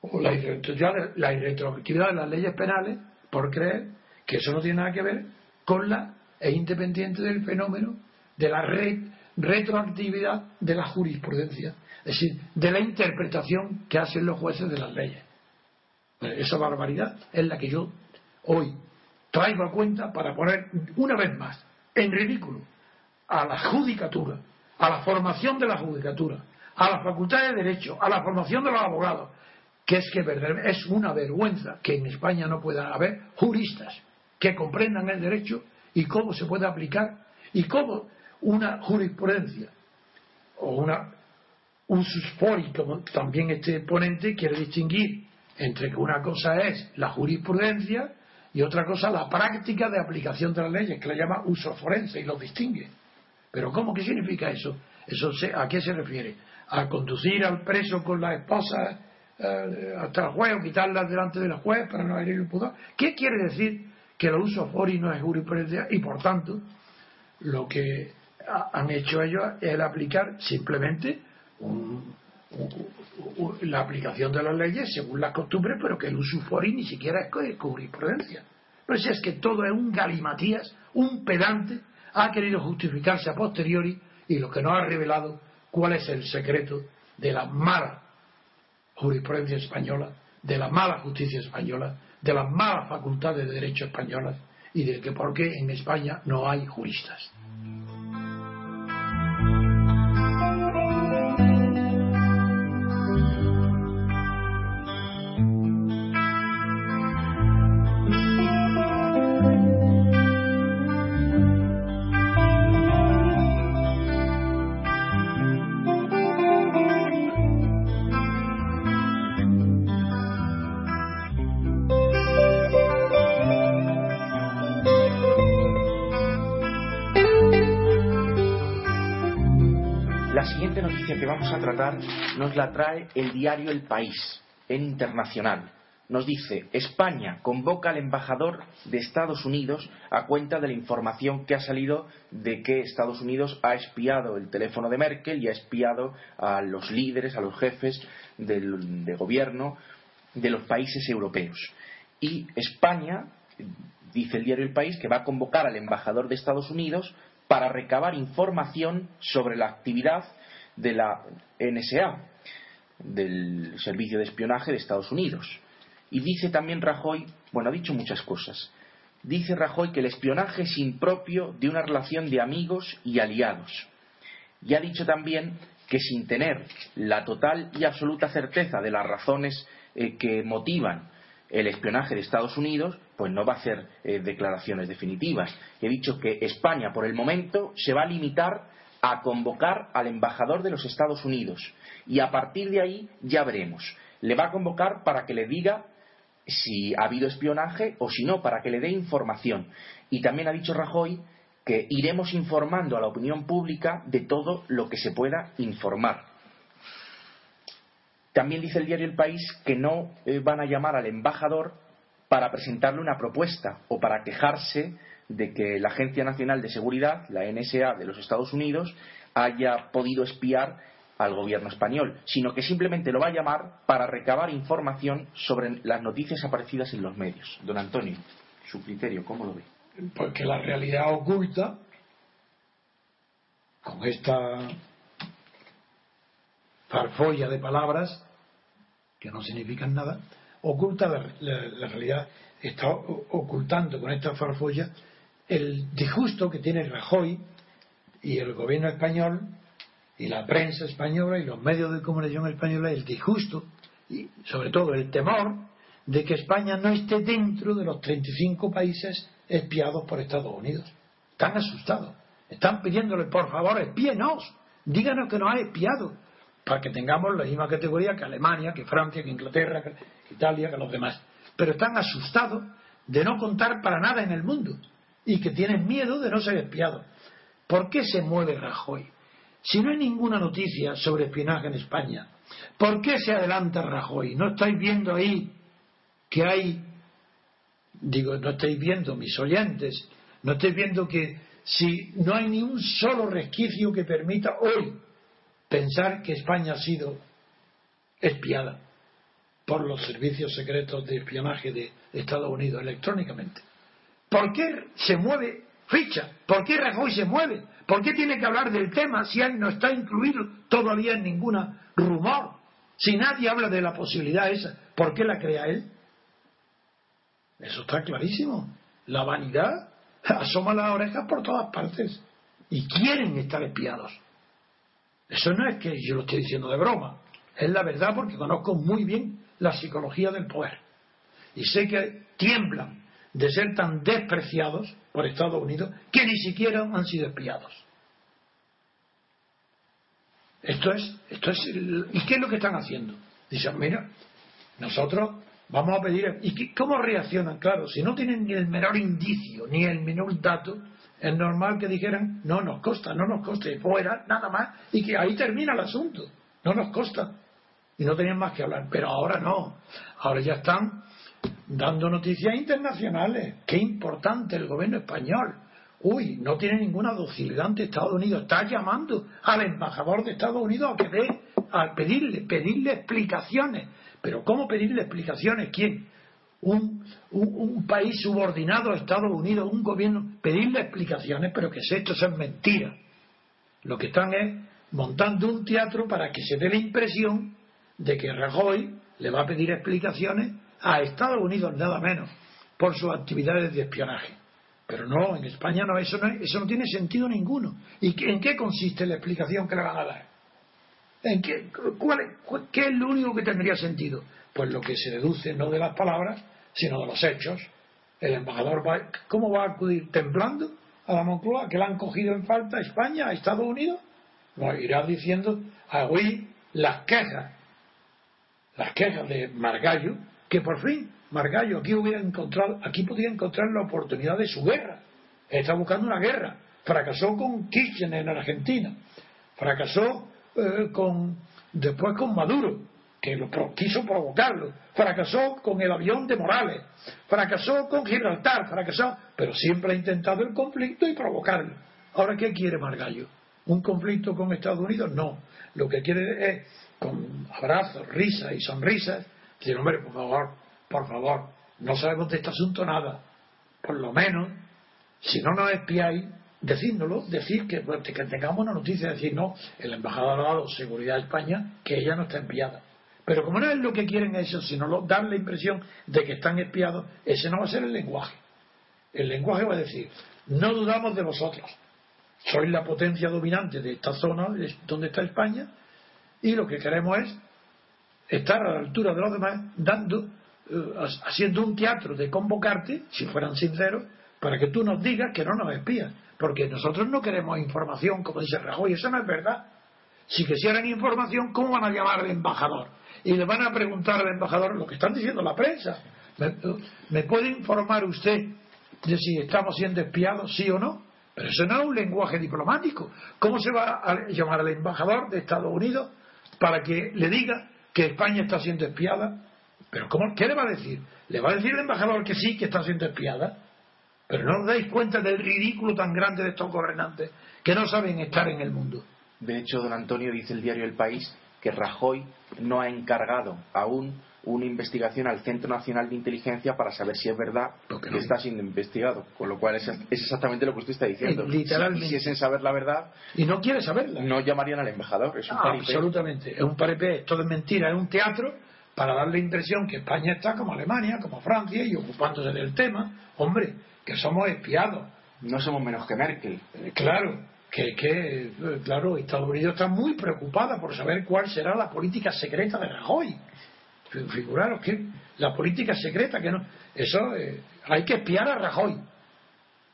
o la irretroactividad de las leyes penales por creer que eso no tiene nada que ver con la e independiente del fenómeno de la retroactividad de la jurisprudencia es decir, de la interpretación que hacen los jueces de las leyes. Esa barbaridad es la que yo hoy traigo a cuenta para poner una vez más en ridículo a la judicatura, a la formación de la judicatura, a la facultad de Derecho, a la formación de los abogados, que es que es una vergüenza que en España no puedan haber juristas que comprendan el derecho y cómo se puede aplicar y cómo una jurisprudencia o una un susfori, como también este ponente quiere distinguir entre que una cosa es la jurisprudencia y otra cosa la práctica de aplicación de las leyes, que la llama uso forense y lo distingue. Pero ¿cómo? ¿Qué significa eso? eso ¿A qué se refiere? ¿A conducir al preso con la esposa eh, hasta el juez o quitarla delante del juez para no herir pudor? ¿Qué quiere decir que el uso fori no es jurisprudencia y por tanto lo que han hecho ellos es aplicar simplemente la aplicación de las leyes según las costumbres, pero que el usufori ni siquiera es jurisprudencia. Pero si es que todo es un galimatías, un pedante, ha querido justificarse a posteriori y lo que nos ha revelado cuál es el secreto de la mala jurisprudencia española, de la mala justicia española, de las malas facultades de derecho españolas y de que por qué en España no hay juristas. Nos la trae el diario El País, en internacional. Nos dice, España convoca al embajador de Estados Unidos a cuenta de la información que ha salido de que Estados Unidos ha espiado el teléfono de Merkel y ha espiado a los líderes, a los jefes de gobierno de los países europeos. Y España, dice el diario El País, que va a convocar al embajador de Estados Unidos para recabar información sobre la actividad de la NSA, del Servicio de Espionaje de Estados Unidos. Y dice también Rajoy, bueno, ha dicho muchas cosas. Dice Rajoy que el espionaje es impropio de una relación de amigos y aliados. Y ha dicho también que sin tener la total y absoluta certeza de las razones eh, que motivan el espionaje de Estados Unidos, pues no va a hacer eh, declaraciones definitivas. He dicho que España, por el momento, se va a limitar a convocar al embajador de los Estados Unidos y a partir de ahí ya veremos. Le va a convocar para que le diga si ha habido espionaje o si no, para que le dé información. Y también ha dicho Rajoy que iremos informando a la opinión pública de todo lo que se pueda informar. También dice el diario El País que no eh, van a llamar al embajador para presentarle una propuesta o para quejarse de que la Agencia Nacional de Seguridad, la NSA de los Estados Unidos, haya podido espiar al gobierno español, sino que simplemente lo va a llamar para recabar información sobre las noticias aparecidas en los medios. Don Antonio, su criterio, ¿cómo lo ve? porque la realidad oculta, con esta farfolla de palabras que no significan nada, oculta la, realidad, está ocultando con esta farfolla el disgusto que tiene Rajoy y el gobierno español y la prensa española y los medios de comunicación española, el disgusto y sobre todo el temor de que España no esté dentro de los 35 países espiados por Estados Unidos. Están asustados. Están pidiéndole, por favor, espíenos. Díganos que nos ha espiado. Para que tengamos la misma categoría que Alemania, que Francia, que Inglaterra, que Italia, que los demás. Pero están asustados de no contar para nada en el mundo. Y que tienen miedo de no ser espiados. ¿Por qué se mueve Rajoy? Si no hay ninguna noticia sobre espionaje en España, ¿por qué se adelanta Rajoy? ¿No estáis viendo ahí que hay digo, no estáis viendo, mis oyentes, no estáis viendo que si no hay ni un solo resquicio que permita hoy pensar que España ha sido espiada por los servicios secretos de espionaje de Estados Unidos electrónicamente. ¿Por qué se mueve ficha? ¿Por qué Rajoy se mueve? ¿Por qué tiene que hablar del tema si él no está incluido todavía en ninguna rumor? Si nadie habla de la posibilidad esa, ¿por qué la crea él? Eso está clarísimo. La vanidad asoma las orejas por todas partes y quieren estar espiados. Eso no es que yo lo esté diciendo de broma, es la verdad porque conozco muy bien la psicología del poder y sé que tiemblan de ser tan despreciados por Estados Unidos que ni siquiera han sido espiados. Esto es, esto es, ¿y qué es lo que están haciendo? Dicen, mira, nosotros Vamos a pedir. ¿Y cómo reaccionan? Claro, si no tienen ni el menor indicio, ni el menor dato, es normal que dijeran, no nos costa, no nos coste, fuera, nada más, y que ahí termina el asunto. No nos costa. Y no tenían más que hablar. Pero ahora no. Ahora ya están dando noticias internacionales. Qué importante el gobierno español. Uy, no tiene ninguna docilidad ante Estados Unidos. Está llamando al embajador de Estados Unidos a que dé, a pedirle, pedirle explicaciones pero ¿cómo pedirle explicaciones? ¿Quién? Un, país subordinado a Estados Unidos, un gobierno, pedirle explicaciones, pero que esto, es mentira. Lo que están es montando un teatro para que se dé la impresión de que Rajoy le va a pedir explicaciones a Estados Unidos, nada menos, por sus actividades de espionaje. Pero no, en España no, eso no, eso no tiene sentido ninguno. ¿Y en qué consiste la explicación que le van a dar? qué, es, lo único que tendría sentido? Pues lo que se deduce no de las palabras, sino de los hechos. El embajador, va, ¿cómo va a acudir? ¿Temblando a la Moncloa? ¿Que la han cogido en falta a España, a Estados Unidos? No, irá diciendo, hoy las quejas, las quejas de Margallo, que por fin Margallo aquí hubiera encontrado, aquí podía encontrar la oportunidad de su guerra. Está buscando una guerra. Fracasó con Kirchner en Argentina. Fracasó eh, con, después con Maduro, que lo, quiso provocarlo, fracasó con el avión de Morales, fracasó con Gibraltar, fracasó, pero siempre ha intentado el conflicto y provocarlo. Ahora, ¿qué quiere Margallo? ¿Un conflicto con Estados Unidos? No. Lo que quiere es, con abrazos, risas y sonrisas, decir, hombre, por favor, por favor, no sabemos de este asunto nada. Por lo menos, si no nos espiáis, decíndolo, decir que, que tengamos una noticia, decir, no, el embajador ha dado seguridad a España que ella no está enviada. Pero como no es lo que quieren ellos, sino dar la impresión de que están espiados, ese no va a ser el lenguaje. El lenguaje va a decir, no dudamos de vosotros, sois la potencia dominante de esta zona donde está España y lo que queremos es estar a la altura de los demás dando eh, haciendo un teatro de convocarte si fueran sinceros para que tú nos digas que no nos espías porque nosotros no queremos información como dice Rajoy eso no es verdad si quisieran información ¿cómo van a llamar al embajador? y le van a preguntar al embajador lo que están diciendo la prensa ¿me, puede informar usted de si estamos siendo espiados sí o no? Pero eso no es un lenguaje diplomático. ¿Cómo se va a llamar al embajador de Estados Unidos para que le diga que España está siendo espiada? ¿Pero cómo, qué le va a decir? ¿Le va a decir el embajador que sí, que está siendo espiada? Pero no os dais cuenta del ridículo tan grande de estos gobernantes que no saben estar en el mundo. De hecho, don Antonio dice el diario El País que Rajoy no ha encargado aún una investigación al Centro Nacional de Inteligencia para saber si es verdad que está siendo investigado. Con lo cual es, exactamente lo que usted está diciendo. Eh, literalmente. Si quisiesen saber la verdad. Y no quiere saberla. No llamarían al embajador. Es un ah, absolutamente. Es un paripé. Todo es mentira. Es un teatro para dar la impresión que España está como Alemania, como Francia y ocupándose del tema. Hombre, que somos espiados. No somos menos que Merkel. Eh, claro. Que, que, eh, claro, Estados Unidos está muy preocupada por saber cuál será la política secreta de Rajoy. Figuraros que la política secreta, que no. Eso eh, hay que espiar a Rajoy.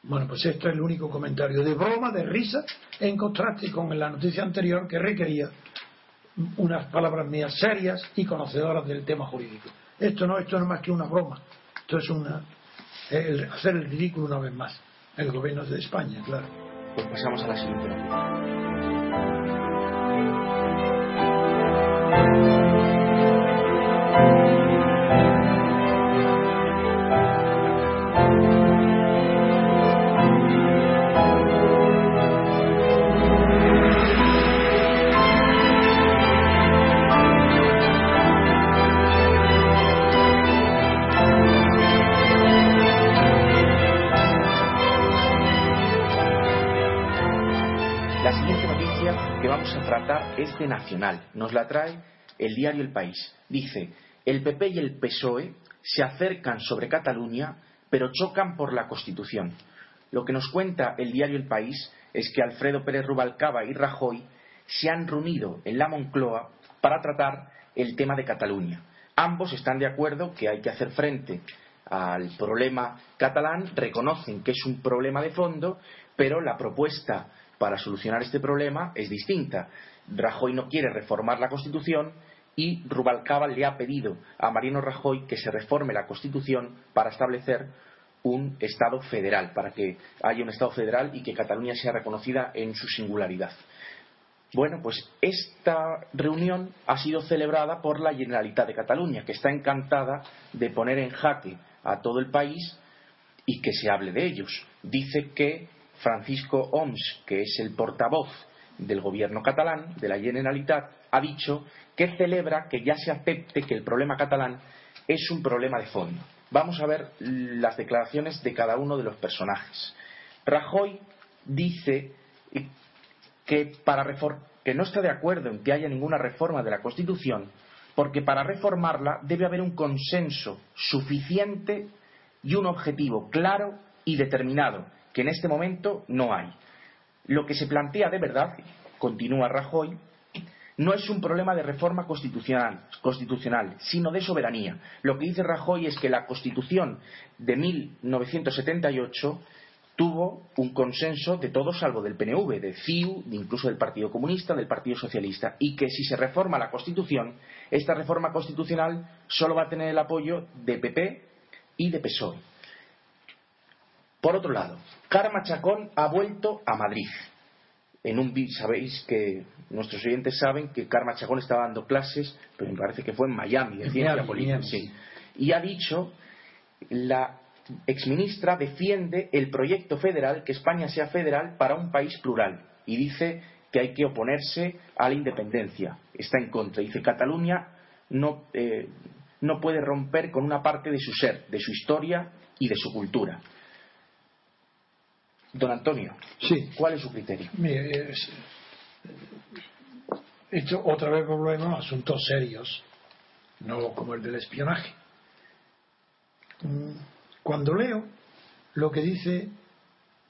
Bueno, pues esto es el único comentario de broma, de risa, en contraste con la noticia anterior que requería unas palabras mías serias y conocedoras del tema jurídico. Esto no, esto no es más que una broma. Esto es una, hacer el ridículo una vez más. El gobierno de España, claro. Pues pasamos a la siguiente este nacional. Nos la trae el diario El País. Dice, el PP y el PSOE se acercan sobre Cataluña, pero chocan por la Constitución. Lo que nos cuenta el diario El País es que Alfredo Pérez Rubalcaba y Rajoy se han reunido en la Moncloa para tratar el tema de Cataluña. Ambos están de acuerdo que hay que hacer frente al problema catalán, reconocen que es un problema de fondo, pero la propuesta para solucionar este problema es distinta. Rajoy no quiere reformar la Constitución y Rubalcaba le ha pedido a Mariano Rajoy que se reforme la Constitución para establecer un Estado federal, para que haya un Estado federal y que Cataluña sea reconocida en su singularidad. Bueno, pues esta reunión ha sido celebrada por la Generalitat de Cataluña, que está encantada de poner en jaque a todo el país y que se hable de ellos. Dice que Francisco Oms, que es el portavoz del gobierno catalán, de la Generalitat, ha dicho que celebra que ya se acepte que el problema catalán es un problema de fondo. Vamos a ver las declaraciones de cada uno de los personajes. Rajoy dice que, para que no está de acuerdo en que haya ninguna reforma de la Constitución, porque para reformarla debe haber un consenso suficiente y un objetivo claro y determinado, que en este momento no hay. Lo que se plantea de verdad, continúa Rajoy, no es un problema de reforma constitucional, sino de soberanía. Lo que dice Rajoy es que la Constitución de 1978 tuvo un consenso de todos salvo del PNV, de CIU, incluso del Partido Comunista, del Partido Socialista, y que si se reforma la Constitución, esta reforma constitucional solo va a tener el apoyo de PP y de PSOE. Por otro lado, Karma Chacón ha vuelto a Madrid. En un sabéis que nuestros oyentes saben que Karma Chacón estaba dando clases, pero me parece que fue en Miami, de ciencia política. Y ha dicho la exministra defiende el proyecto federal, que España sea federal para un país plural. Y dice que hay que oponerse a la independencia. Está en contra. Dice Cataluña no, eh, no puede romper con una parte de su ser, de su historia y de su cultura. Don Antonio, sí. ¿cuál es su criterio? Mire, esto otra vez volvemos a asuntos serios. no como el del espionaje. Cuando leo lo que dice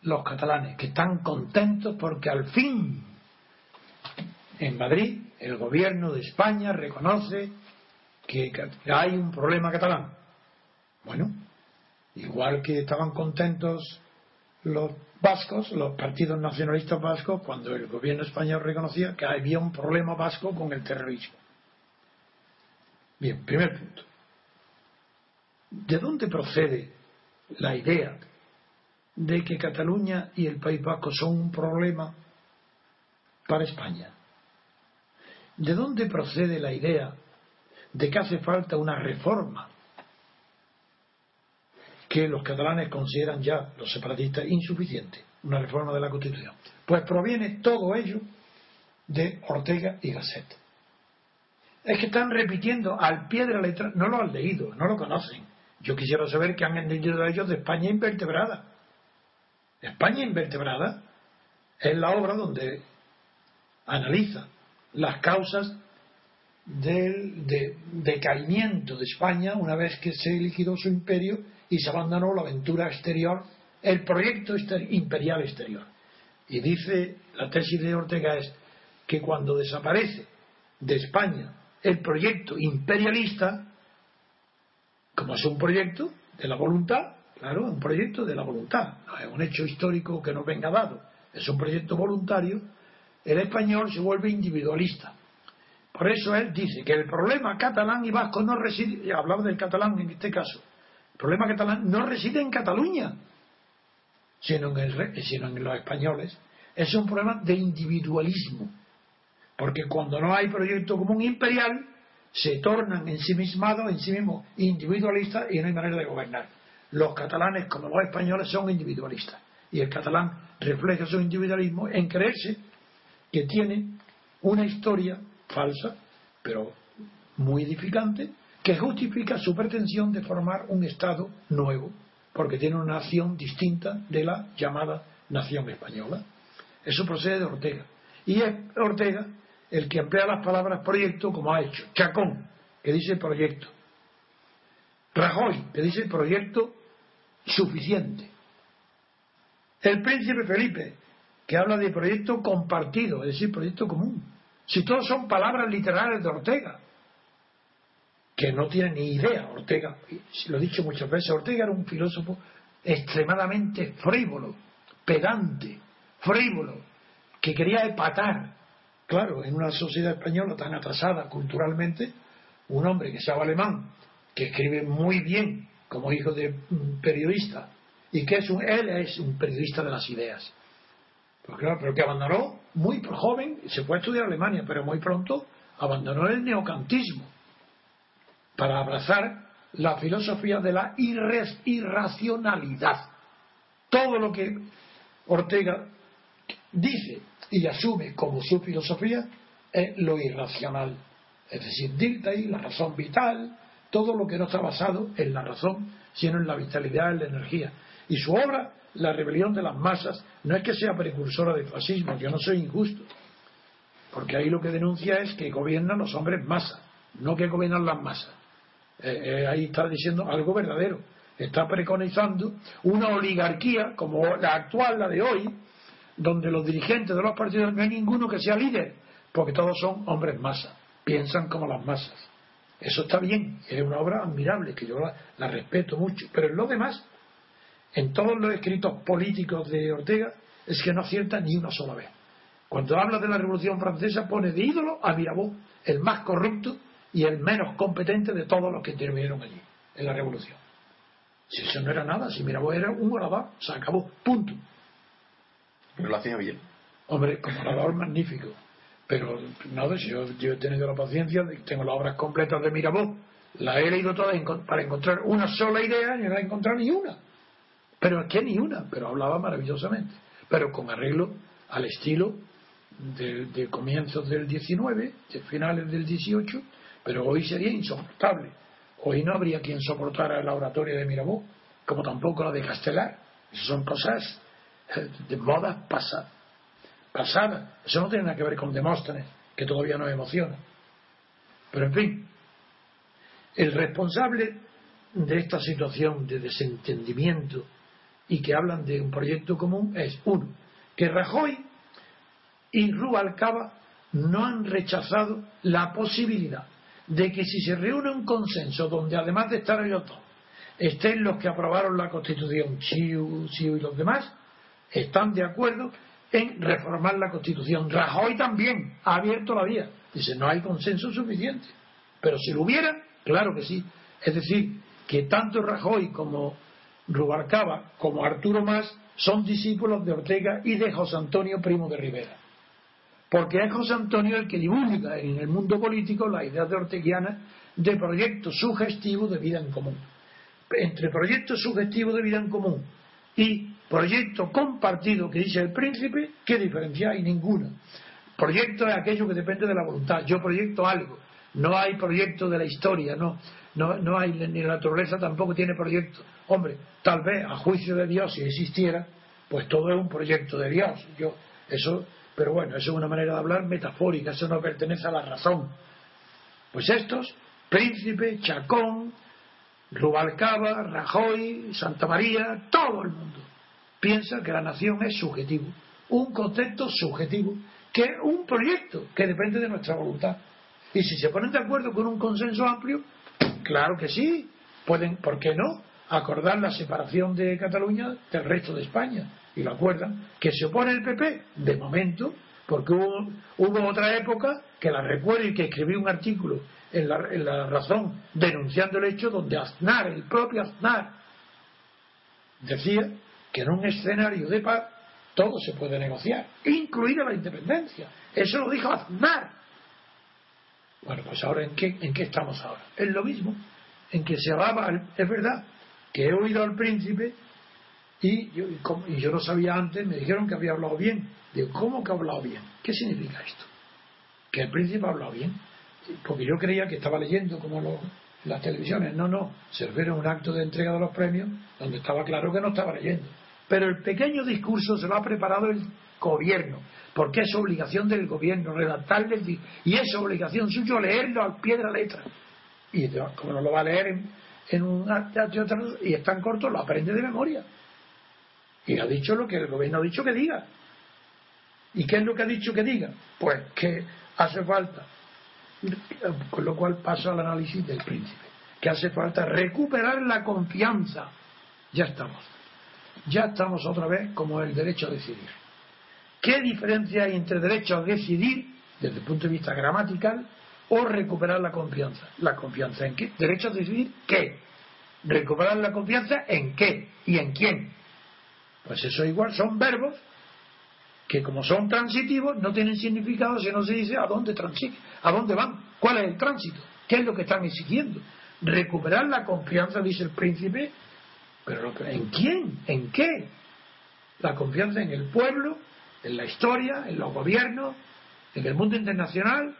los catalanes, que están contentos porque al fin en Madrid el gobierno de España reconoce que hay un problema catalán. Bueno, igual que estaban contentos los vascos, los partidos nacionalistas vascos, cuando el gobierno español reconocía que había un problema vasco con el terrorismo. Bien, primer punto. ¿De dónde procede la idea de que Cataluña y el País Vasco son un problema para España? ¿De dónde procede la idea de que hace falta una reforma que los catalanes consideran ya, los separatistas, insuficiente, una reforma de la Constitución? Pues proviene todo ello de Ortega y Gasset. Es que están repitiendo al pie de la letra, no lo han leído, no lo conocen. Yo quisiera saber qué han entendido ellos de España invertebrada. España invertebrada es la obra donde analiza las causas del decaimiento de España una vez que se liquidó su imperio y se abandonó la aventura exterior, el proyecto imperial exterior. Y dice, la tesis de Ortega es que cuando desaparece de España el proyecto imperialista, como es un proyecto de la voluntad, claro, un proyecto de la voluntad, no es un hecho histórico que nos venga dado, es un proyecto voluntario, el español se vuelve individualista. Por eso él dice que el problema catalán y vasco no reside, hablaba del catalán en este caso, el problema catalán no reside en Cataluña, sino en, sino en los españoles. Es un problema de individualismo, porque cuando no hay proyecto común imperial, se tornan ensimismados, en sí mismos individualistas y no hay manera de gobernar. Los catalanes, como los españoles, son individualistas. Y el catalán refleja su individualismo en creerse que tiene una historia falsa, pero muy edificante, que justifica su pretensión de formar un Estado nuevo, porque tiene una nación distinta de la llamada nación española. Eso procede de Ortega. Y es Ortega el que emplea las palabras proyecto como ha hecho. Chacón, que dice proyecto. Rajoy, que dice proyecto suficiente. El príncipe Felipe, que habla de proyecto compartido, es decir, proyecto común. Si todos son palabras literales de Ortega, que no tiene ni idea, Ortega, lo he dicho muchas veces, Ortega era un filósofo extremadamente frívolo, pedante, frívolo, que quería epatar. Claro, en una sociedad española tan atrasada culturalmente, un hombre que llama alemán, que escribe muy bien como hijo de periodista, y que es un, él es un periodista de las ideas. Pues claro, pero que abandonó muy joven, se fue a estudiar Alemania, pero muy pronto abandonó el neocantismo para abrazar la filosofía de la irracionalidad. Todo lo que Ortega dice y asume como su filosofía es lo irracional. Es decir, dicta ahí la razón vital, todo lo que no está basado en la razón, sino en la vitalidad, en la energía. Y su obra, La rebelión de las masas, no es que sea precursora del fascismo, yo no soy injusto, porque ahí lo que denuncia es que gobiernan los hombres masas, no que gobiernan las masas. Eh, eh, ahí está diciendo algo verdadero. Está preconizando una oligarquía como la actual, la de hoy, donde los dirigentes de los partidos no hay ninguno que sea líder, porque todos son hombres masas, piensan como las masas. Eso está bien, es una obra admirable, que yo la, respeto mucho. Pero en lo demás, en todos los escritos políticos de Ortega, es que no acierta ni una sola vez. Cuando habla de la Revolución Francesa, pone de ídolo a Mirabeau, el más corrupto y el menos competente de todos los que intervinieron allí, en la Revolución. Si eso no era nada, si Mirabeau era un orador, se acabó, punto. Pero lo hacía bien. Hombre, como orador magnífico. Pero nada, si yo, he tenido la paciencia, tengo las obras completas de Mirabeau, las he leído todas para encontrar una sola idea y no he encontrado ni una. Pero que ni una, pero hablaba maravillosamente. Pero con arreglo al estilo de, comienzos del 19, de finales del 18, pero hoy sería insoportable. Hoy no habría quien soportara la oratoria de Mirabeau, como tampoco la de Castelar. Esas son cosas eh, de moda pasada pasada. Eso no tiene nada que ver con Demóstenes, que todavía nos emociona. Pero en fin, El responsable de esta situación de desentendimiento y que hablan de un proyecto común es, uno, que Rajoy y Rubalcaba no han rechazado la posibilidad de que si se reúne un consenso donde además de estar ellos dos, estén los que aprobaron la Constitución, Chiu, Chiu y los demás, están de acuerdo en reformar la Constitución. Rajoy también ha abierto la vía. Dice, no hay consenso suficiente. Pero si lo hubiera, claro que sí. Es decir, que tanto Rajoy como Rubalcaba como Arturo Más son discípulos de Ortega y de José Antonio Primo de Rivera. Porque es José Antonio el que divulga en el mundo político la idea de orteguiana de proyectos sugestivos de vida en común. Entre proyectos sugestivos de vida en común y proyecto compartido que dice el príncipe, ¿qué diferencia hay? Ninguna. Proyecto es aquello que depende de la voluntad. Yo proyecto algo. No hay proyecto de la historia, no, no, no hay, ni la naturaleza tampoco tiene proyecto. Hombre, tal vez a juicio de Dios, si existiera, pues todo es un proyecto de Dios. Yo, eso, pero bueno, eso es una manera de hablar metafórica, eso no pertenece a la razón. Pues estos, Príncipe, Chacón, Rubalcaba, Rajoy, Santa María, todo el mundo piensa que la nación es subjetivo, un concepto subjetivo, que es un proyecto que depende de nuestra voluntad. Y si se ponen de acuerdo con un consenso amplio, claro que sí, pueden, ¿por qué no? Acordar la separación de Cataluña del resto de España. Y lo acuerdan. Que se opone el PP, de momento, porque hubo, hubo otra época que la recuerdo y que escribí un artículo en la, en la razón denunciando el hecho donde Aznar, el propio Aznar, decía que en un escenario de paz todo se puede negociar, incluida la independencia. Eso lo dijo Aznar. Bueno, pues ahora ¿en qué, en qué estamos ahora? Es lo mismo, en que se hablaba, es verdad, que he oído al príncipe y yo, y yo no sabía antes, me dijeron que había hablado bien. Digo, ¿cómo que ha hablado bien? ¿Qué significa esto? Que el príncipe ha hablado bien. Porque yo creía que estaba leyendo como lo, las televisiones. No, no. Se refiere a un acto de entrega de los premios donde estaba claro que no estaba leyendo. Pero el pequeño discurso se lo ha preparado el gobierno, porque es obligación del gobierno redactarle y es obligación suyo leerlo al pie de la letra. Y como no lo va a leer en, un acto y es tan corto, lo aprende de memoria. Y ha dicho lo que el gobierno ha dicho que diga. ¿Y qué es lo que ha dicho que diga? Pues que hace falta, con lo cual paso al análisis del príncipe, que hace falta recuperar la confianza. Ya estamos. Ya estamos otra vez como el derecho a decidir. ¿Qué diferencia hay entre derecho a decidir, desde el punto de vista gramatical, o recuperar la confianza? ¿La confianza en qué? ¿Derecho a decidir qué? ¿Recuperar la confianza en qué? ¿Y en quién? Pues eso igual son verbos que como son transitivos no tienen significado si no se dice a dónde transitan, a dónde van, cuál es el tránsito, qué es lo que están exigiendo. Recuperar la confianza, dice el príncipe, pero ¿en quién? ¿En qué? La confianza en el pueblo, en la historia, en los gobiernos, en el mundo internacional,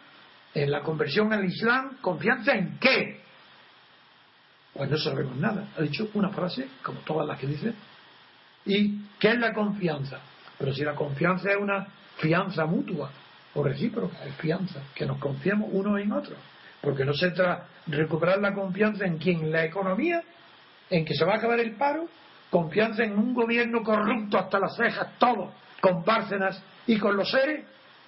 en la conversión al Islam, ¿confianza en qué? Pues no sabemos nada. Ha dicho una frase, como todas las que dice. ¿Y qué es la confianza? Pero si la confianza es una fianza mutua o recíproca, es fianza, que nos confiamos uno en otro. Porque no se trata de recuperar la confianza en quién, la economía, en que se va a acabar el paro, confianza en un gobierno corrupto hasta las cejas, todo, con Bárcenas y con los seres.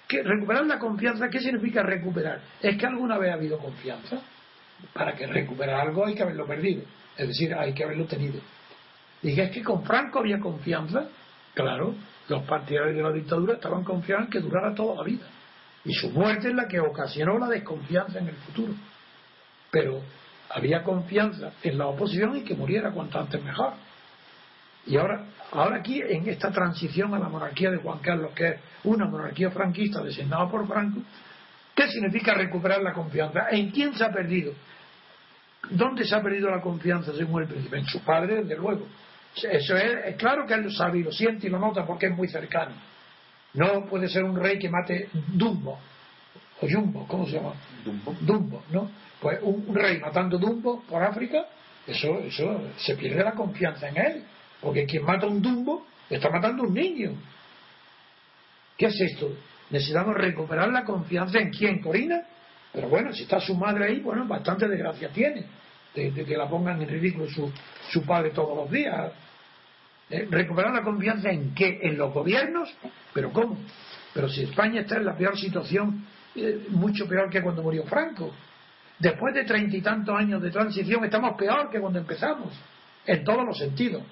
Que recuperar la confianza, ¿qué significa recuperar? Es que alguna vez ha habido confianza. Para que recuperar algo hay que haberlo perdido, es decir, hay que haberlo tenido. Dije, es que con Franco había confianza. Claro, los partidarios de la dictadura estaban confiados en que durara toda la vida. Y su muerte es la que ocasionó la desconfianza en el futuro. Pero había confianza en la oposición y que muriera cuanto antes mejor. Y ahora, ahora aquí, en esta transición a la monarquía de Juan Carlos, que es una monarquía franquista designada por Franco, ¿qué significa recuperar la confianza? ¿En quién se ha perdido? ¿Dónde se ha perdido la confianza según el príncipe? En su padre, desde luego. Eso es, claro que él lo sabe y lo siente y lo nota porque es muy cercano. No puede ser un rey que mate Dumbo o Jumbo, ¿cómo se llama? Dumbo. Dumbo, ¿no? Pues un, rey matando Dumbo por África, eso, eso se pierde la confianza en él. Porque quien mata un Dumbo está matando un niño. ¿Qué es esto? Necesitamos recuperar la confianza en quién, Corina, Pero bueno, si está su madre ahí, bueno, bastante desgracia tiene de, que la pongan en ridículo su, su padre todos los días. Eh, recuperar la confianza en qué? En los gobiernos, pero ¿cómo? Pero si España está en la peor situación, eh, mucho peor que cuando murió Franco. Después de treinta y tantos años de transición, estamos peor que cuando empezamos, en todos los sentidos.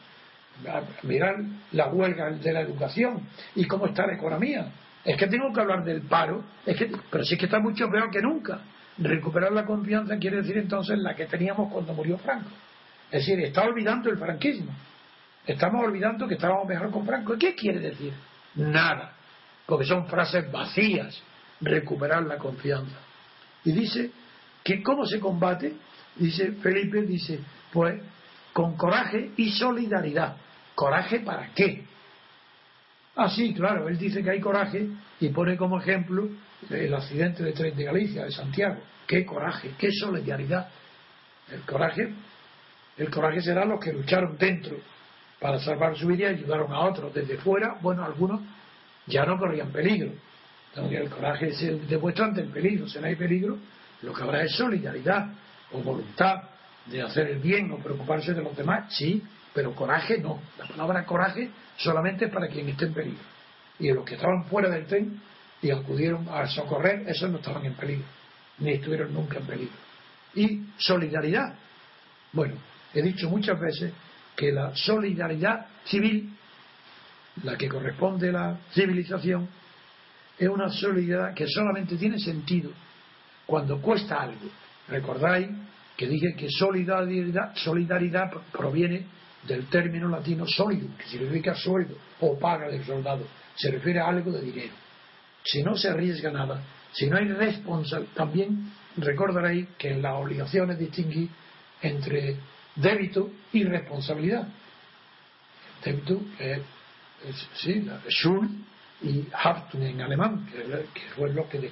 Mirar la huelga de la educación y cómo está la economía. Es que tengo que hablar del paro, es que, pero sí que está mucho peor que nunca. Recuperar la confianza quiere decir entonces la que teníamos cuando murió Franco. Es decir, está olvidando el franquismo. Estamos olvidando que estábamos mejor con Franco. ¿Qué quiere decir? Nada. Porque son frases vacías. Recuperar la confianza. Y dice que cómo se combate, dice Felipe, dice, pues con coraje y solidaridad. ¿Coraje para qué? Ah, sí, claro, él dice que hay coraje y pone como ejemplo el accidente de tren de Galicia, de Santiago. Qué coraje, qué solidaridad. El coraje, el coraje será los que lucharon dentro para salvar su vida ayudaron a otros desde fuera. Bueno, algunos ya no corrían peligro. Aunque el coraje se demuestra ante el peligro. Si no hay peligro, lo que habrá es solidaridad o voluntad de hacer el bien o preocuparse de los demás. Sí, pero coraje no. La palabra coraje solamente es para quien esté en peligro. Y los que estaban fuera del tren y acudieron a socorrer, esos no estaban en peligro, ni estuvieron nunca en peligro. Y solidaridad. Bueno, he dicho muchas veces que la solidaridad civil, la que corresponde a la civilización, es una solidaridad que solamente tiene sentido cuando cuesta algo. Recordáis que dije que solidaridad, solidaridad proviene del término latino sólido, que significa sueldo o paga del soldado. Se refiere a algo de dinero si no se arriesga nada, si no hay responsabilidad, también recordaréis que en las obligaciones distinguí entre débito y responsabilidad. Débito es, sí, Schuld y Haftung en alemán, que, fue lo que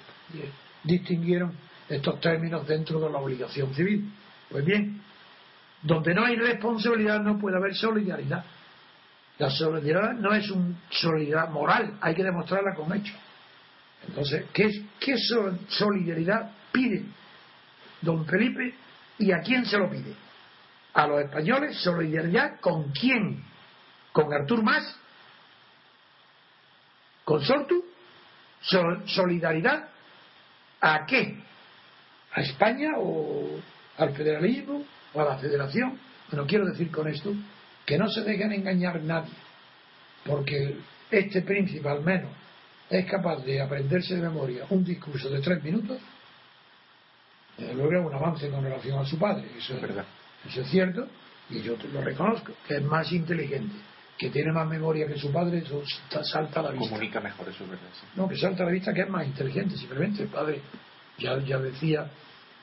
distinguieron estos términos dentro de la obligación civil. Pues bien, donde no hay responsabilidad no puede haber solidaridad. La solidaridad no es una solidaridad moral, hay que demostrarla con hechos. Entonces, ¿qué, qué solidaridad pide don Felipe y a quién se lo pide? A los españoles, solidaridad con quién? ¿Con Artur Mas? ¿Con Sortu? ¿Solidaridad a qué? ¿A España o al federalismo o a la federación? Bueno, quiero decir con esto que no se dejen engañar nadie, porque este príncipe al menos es capaz de aprenderse de memoria un discurso de tres minutos, luego un avance con relación a su padre. Eso es verdad. Eso es cierto, y yo lo reconozco, que es más inteligente, que tiene más memoria que su padre, eso salta a la vista. Comunica mejor, eso es verdad. No, que salta a la vista que es más inteligente, simplemente el padre ya, ya decía,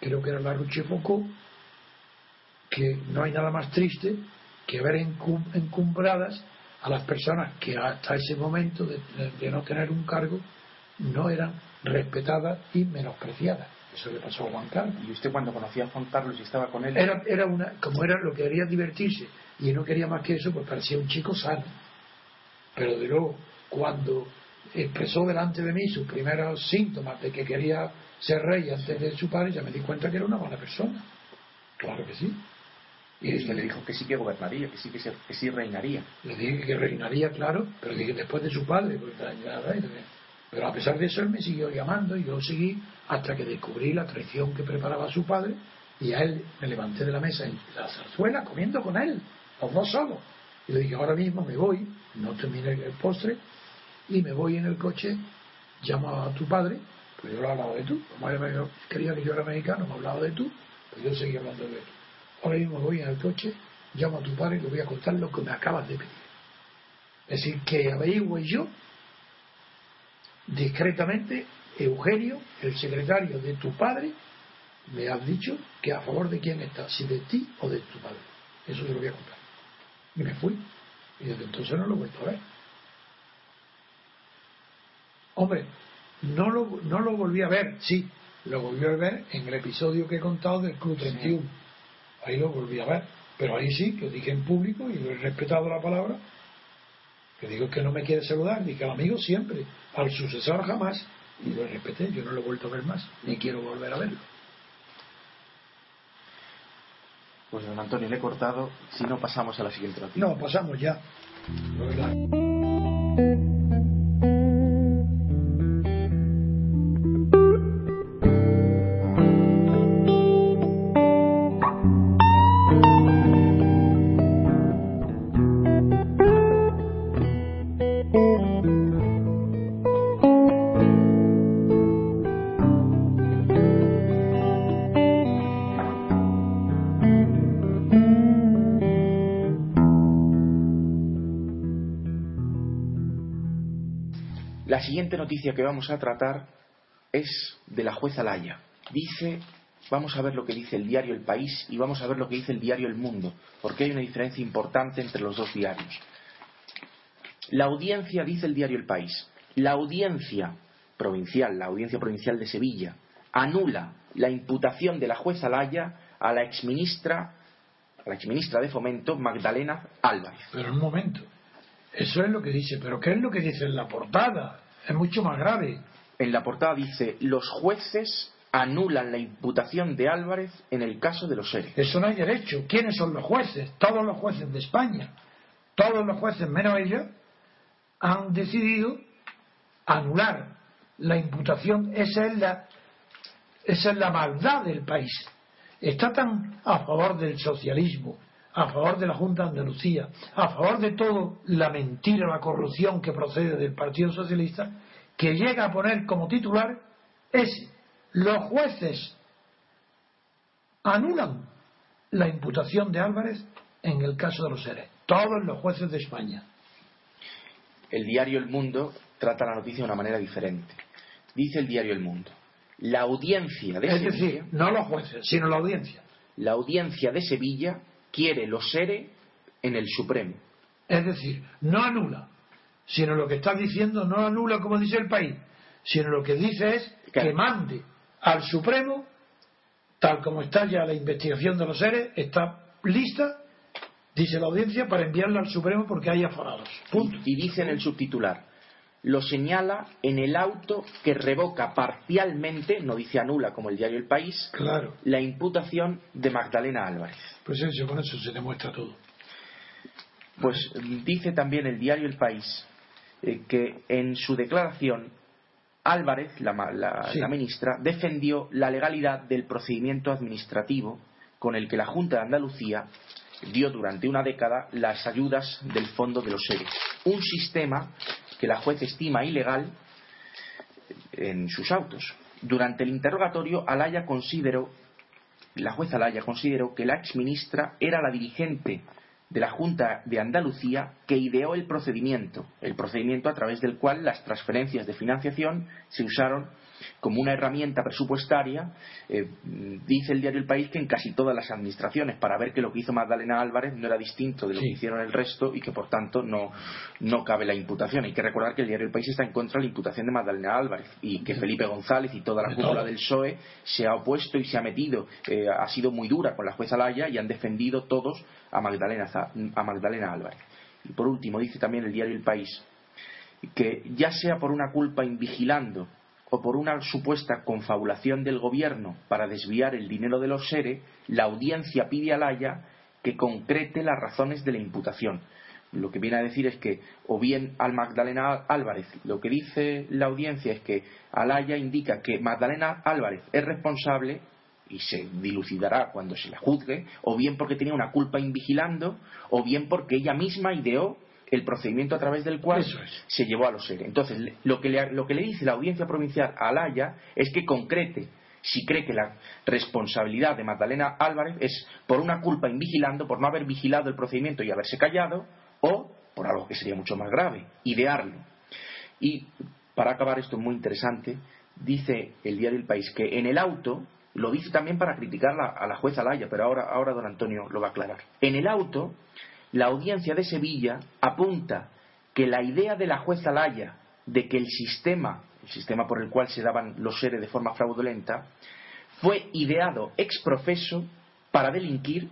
creo que era la Foucault, que no hay nada más triste que ver encumbradas a las personas que hasta ese momento de, no tener un cargo no eran respetadas y menospreciadas. Eso le pasó a Juan Carlos. ¿Y usted cuando conocía a Juan Carlos y estaba con él? Era, era una, como era lo que quería divertirse y no quería más que eso, pues parecía un chico sano. Pero de luego, cuando expresó delante de mí sus primeros síntomas de que quería ser rey antes de su padre, ya me di cuenta que era una mala persona. Claro que sí. Y usted le dijo que sí que gobernaría, que sí que, que sí reinaría. Le dije que reinaría, claro, pero dije después de su padre. Pues, pero a pesar de eso él me siguió llamando y yo seguí hasta que descubrí la traición que preparaba su padre y a él me levanté de la mesa en la zarzuela comiendo con él, los dos solos. Y le dije, ahora mismo me voy, no terminé el postre, y me voy en el coche, llamo a tu padre, pues yo lo he hablado de tú, como él quería que yo era mexicano, me hablado de tú, pues yo seguí hablando de tú. Ahora mismo voy en el coche, llamo a tu padre y le voy a contar lo que me acabas de pedir. Es decir, que averigüe yo, discretamente, Eugenio, el secretario de tu padre, me has dicho que a favor de quién está, si de ti o de tu padre. Eso se lo voy a contar. Y me fui. Y desde entonces no lo he vuelto a ver. Hombre, no lo, no lo volví a ver, sí, lo volví a ver en el episodio que he contado del Club 31 ahí lo volví a ver. Pero ahí sí, que dije en público y lo he respetado la palabra, que digo que no me quiere saludar, ni que al amigo siempre, al sucesor jamás. y lo respeté, yo no lo he vuelto a ver más, ni quiero volver a verlo. Pues don Antonio, le he cortado, si no pasamos a la siguiente noticia. No, pasamos ya. La siguiente noticia que vamos a tratar es de la jueza Laya. Dice, vamos a ver lo que dice el diario El País y vamos a ver lo que dice el diario El Mundo, porque hay una diferencia importante entre los dos diarios. La audiencia, dice el diario El País, la audiencia provincial, la audiencia provincial de Sevilla, anula la imputación de la jueza Laya a la exministra, a la exministra de Fomento, Magdalena Álvarez. Pero un momento, eso es lo que dice, pero ¿qué es lo que dice en la portada? Es mucho más grave. En la portada dice, los jueces anulan la imputación de Álvarez en el caso de los seres. Eso no hay derecho. ¿Quiénes son los jueces? Todos los jueces de España. Todos los jueces, menos ellos, han decidido anular la imputación. Esa es la, esa es la maldad del país. Está tan a favor del socialismo, a favor de la Junta de Andalucía, a favor de todo la mentira, la corrupción que procede del Partido Socialista, que llega a poner como titular es los jueces anulan la imputación de Álvarez en el caso de los seres. Todos los jueces de España. El diario El Mundo trata la noticia de una manera diferente. Dice el diario El Mundo, la audiencia de Es Sevilla, decir, no los jueces, sino la audiencia. la audiencia de Sevilla quiere los SERE en el Supremo. Es decir, no anula, sino lo que está diciendo no anula como dice el país, sino lo que dice es Claro. que mande al Supremo, tal como está ya la investigación de los seres, está lista, dice la audiencia, para enviarla al Supremo porque hay aforados. Punto. Y dice en el subtitular, lo señala en el auto que revoca parcialmente, no dice anula como el diario El País, Claro, la imputación de Magdalena Álvarez. pues eso, con eso se demuestra todo. Pues dice también el diario El País eh, que en su declaración Álvarez, la, la- Sí. la ministra, defendió la legalidad del procedimiento administrativo con el que la Junta de Andalucía dio durante una década las ayudas del Fondo de los Seres. Un sistema que la juez estima ilegal en sus autos. Durante el interrogatorio, Alaya consideró, la jueza Alaya consideró que la exministra era la dirigente de la Junta de Andalucía que ideó el procedimiento, el procedimiento a través del cual las transferencias de financiación se usaron como una herramienta presupuestaria, eh, dice el diario El País que en casi todas las administraciones, para ver que lo que hizo Magdalena Álvarez no era distinto de lo Sí. que hicieron el resto y que por tanto no, no cabe la imputación. Hay que recordar que el diario El País está en contra de la imputación de Magdalena Álvarez y que Felipe González y toda la cúpula del PSOE se ha opuesto y se ha metido, eh, ha sido muy dura con la jueza Laya y han defendido todos a Magdalena, a Magdalena Álvarez. Y por último, dice también el diario El País que ya sea por una culpa invigilando o por una supuesta confabulación del gobierno para desviar el dinero de los SERE, la audiencia pide a Laya que concrete las razones de la imputación. Lo que viene a decir es que, o bien al Magdalena Álvarez, lo que dice la audiencia es que Alaya indica que Magdalena Álvarez es responsable y se dilucidará cuando se la juzgue, o bien porque tenía una culpa invigilando, o bien porque ella misma ideó el procedimiento a través del cual Eso es. se llevó a los SERE. Entonces, lo que, le, lo que le dice la audiencia provincial a Alaya es que concrete si cree que la responsabilidad de Magdalena Álvarez es por una culpa invigilando, por no haber vigilado el procedimiento y haberse callado, o por algo que sería mucho más grave, idearlo. Y para acabar esto muy interesante, dice el diario El País que en el auto, lo dice también para criticar a la jueza Laya, pero ahora, ahora don Antonio lo va a aclarar. En el auto, la audiencia de Sevilla apunta que la idea de la jueza Laya de que el sistema, el sistema por el cual se daban los seres de forma fraudulenta, fue ideado ex profeso para delinquir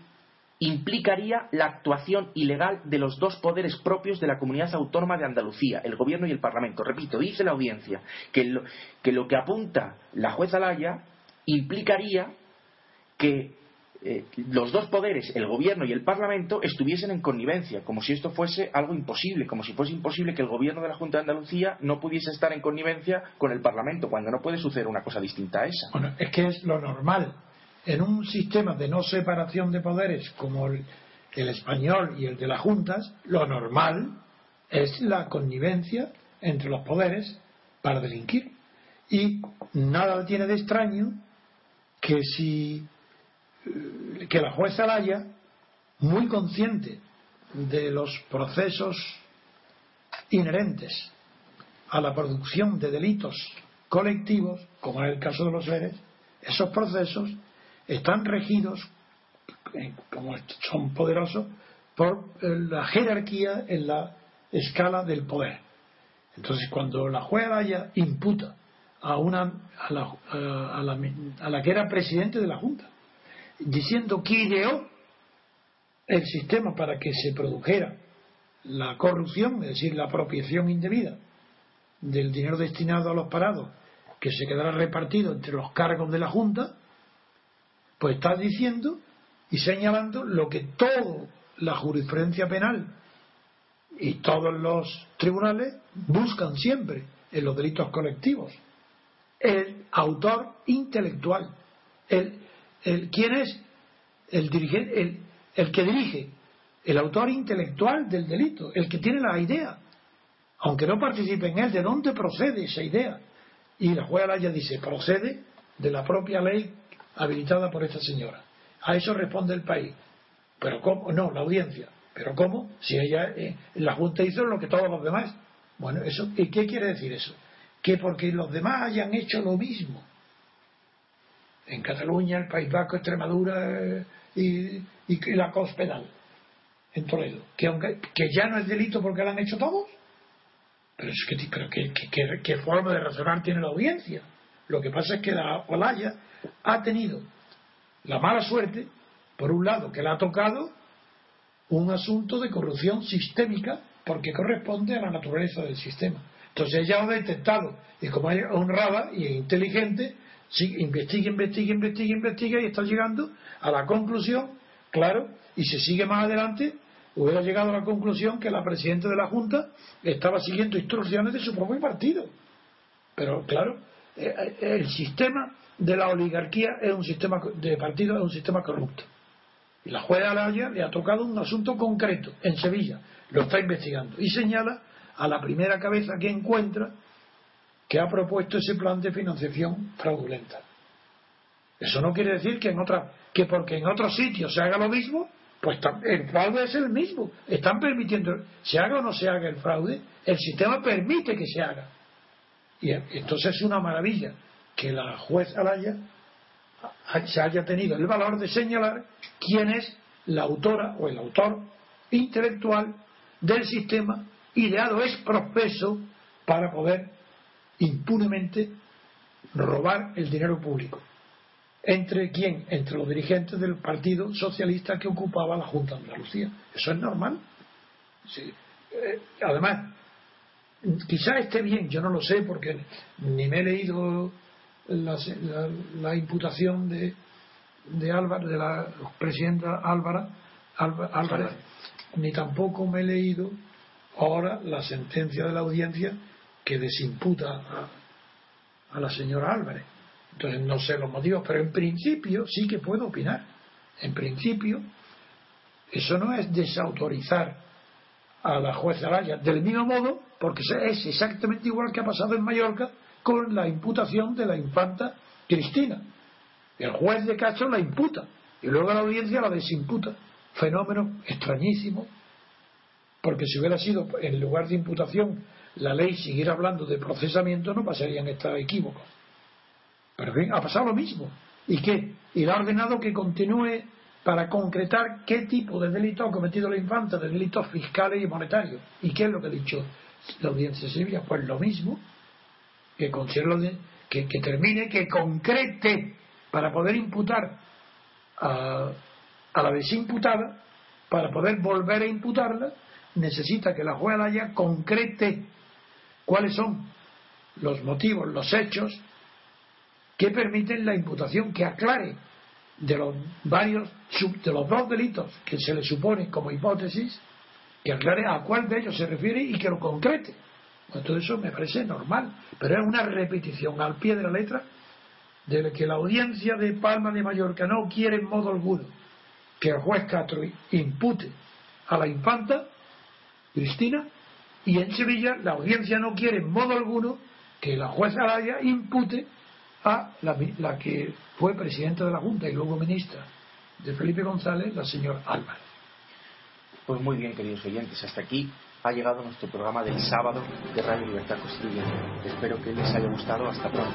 implicaría la actuación ilegal de los dos poderes propios de la comunidad autónoma de Andalucía, el gobierno y el Parlamento. Repito, dice la audiencia que lo que, lo que apunta la jueza Laya implicaría que eh, los dos poderes, el gobierno y el parlamento, estuviesen en connivencia, como si esto fuese algo imposible, como si fuese imposible que el gobierno de la Junta de Andalucía no pudiese estar en connivencia con el parlamento, cuando no puede suceder una cosa distinta a esa. Bueno, es que es lo normal. En un sistema de no separación de poderes como el, el español y el de las juntas, lo normal es la connivencia entre los poderes para delinquir. Y nada tiene de extraño que si que la jueza Laya, muy consciente de los procesos inherentes a la producción de delitos colectivos, como en el caso de los seres, esos procesos están regidos, eh, como son poderosos, por eh, la jerarquía en la escala del poder. Entonces, cuando la jueza Laya imputa a, una, a, la, a, la, a la que era presidente de la Junta, diciendo que ideó el sistema para que se produjera la corrupción, es decir, la apropiación indebida del dinero destinado a los parados, que se quedara repartido entre los cargos de la Junta, pues está diciendo y señalando lo que toda la jurisprudencia penal y todos los tribunales buscan siempre en los delitos colectivos. El autor intelectual, el ¿quién es? El, dirigente, el, el que dirige, el autor intelectual del delito, el que tiene la idea, aunque no participe en él, ¿de dónde procede esa idea? Y la jueza Laya dice, procede de la propia ley habilitada por esta señora. A eso responde el país. Pero ¿cómo? No, la audiencia. Pero ¿cómo? Si ella, eh, la Junta hizo lo que todos los demás. Bueno, eso, ¿y qué quiere decir eso? Que porque los demás hayan hecho lo mismo, en Cataluña, el País Vasco, Extremadura eh, y, la Cospedal, en Toledo, que, aunque, que ya no es delito porque lo han hecho todos, pero es que, pero ¿qué, forma de razonar tiene la audiencia? Lo que pasa es que la Olaya ha tenido la mala suerte, por un lado, que le ha tocado un asunto de corrupción sistémica porque corresponde a la naturaleza del sistema. Entonces ella ha detectado, y como es honrada y inteligente, Sí, investiga, investiga, investiga, investiga y está llegando a la conclusión, claro, y se sigue más adelante, hubiera llegado a la conclusión que la presidenta de la Junta estaba siguiendo instrucciones de su propio partido. Pero claro, eh, eh, el sistema de la oligarquía es un sistema de partido, es un sistema corrupto. Y la jueza Alaya le ha tocado un asunto concreto en Sevilla, lo está investigando y señala a la primera cabeza que encuentra que ha propuesto ese plan de financiación fraudulenta. Eso no quiere decir que en otra, que porque en otros sitios se haga lo mismo, pues el fraude es el mismo. Están permitiendo, se haga o no se haga el fraude, el sistema permite que se haga. Y entonces es una maravilla que la juez Alaya se haya tenido el valor de señalar quién es la autora o el autor intelectual del sistema ideado es proceso para poder impunemente robar el dinero público. ¿Entre quién? Entre los dirigentes del Partido Socialista que ocupaba la Junta de Andalucía. ¿Eso es normal? Eh, además, quizá esté bien, yo no lo sé porque ni me he leído la, imputación de, de Álvaro, de la presidenta Álvara, Álvarez, ni tampoco me he leído ahora la sentencia de la audiencia que desimputa a, la señora Álvarez. Entonces no sé los motivos, pero en principio sí que puedo opinar. En principio, eso no es desautorizar a la jueza Araya. Del mismo modo, porque es exactamente igual que ha pasado en Mallorca con la imputación de la infanta Cristina. El juez de Castro la imputa y luego la audiencia la desimputa. Fenómeno extrañísimo, porque si hubiera sido en lugar de imputación la ley siguiera hablando de procesamiento, no pasarían estos equívocos. Pero bien, ha pasado lo mismo. ¿Y qué? Y le ha ordenado que continúe para concretar qué tipo de delito ha cometido la infanta, de delitos fiscales y monetarios. ¿Y qué es lo que ha dicho la audiencia Sevilla? Pues lo mismo, que, que, que termine, que concrete para poder imputar a, a la vez imputada, para poder volver a imputarla, necesita que la jueza haya concrete cuáles son los motivos, los hechos que permiten la imputación, que aclare de los varios, de los dos delitos que se le supone como hipótesis, que aclare a cuál de ellos se refiere y que lo concrete. Pues todo eso me parece normal, pero es una repetición al pie de la letra de que la audiencia de Palma de Mallorca no quiere en modo alguno que el juez Castro impute a la infanta Cristina y en Sevilla la audiencia no quiere en modo alguno que la jueza Araya impute a la, que fue presidenta de la Junta y luego ministra de Felipe González, la señora Álvarez. Pues muy bien, queridos oyentes, hasta aquí ha llegado nuestro programa del sábado de Radio Libertad Constituyente. Espero que les haya gustado. Hasta pronto.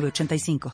85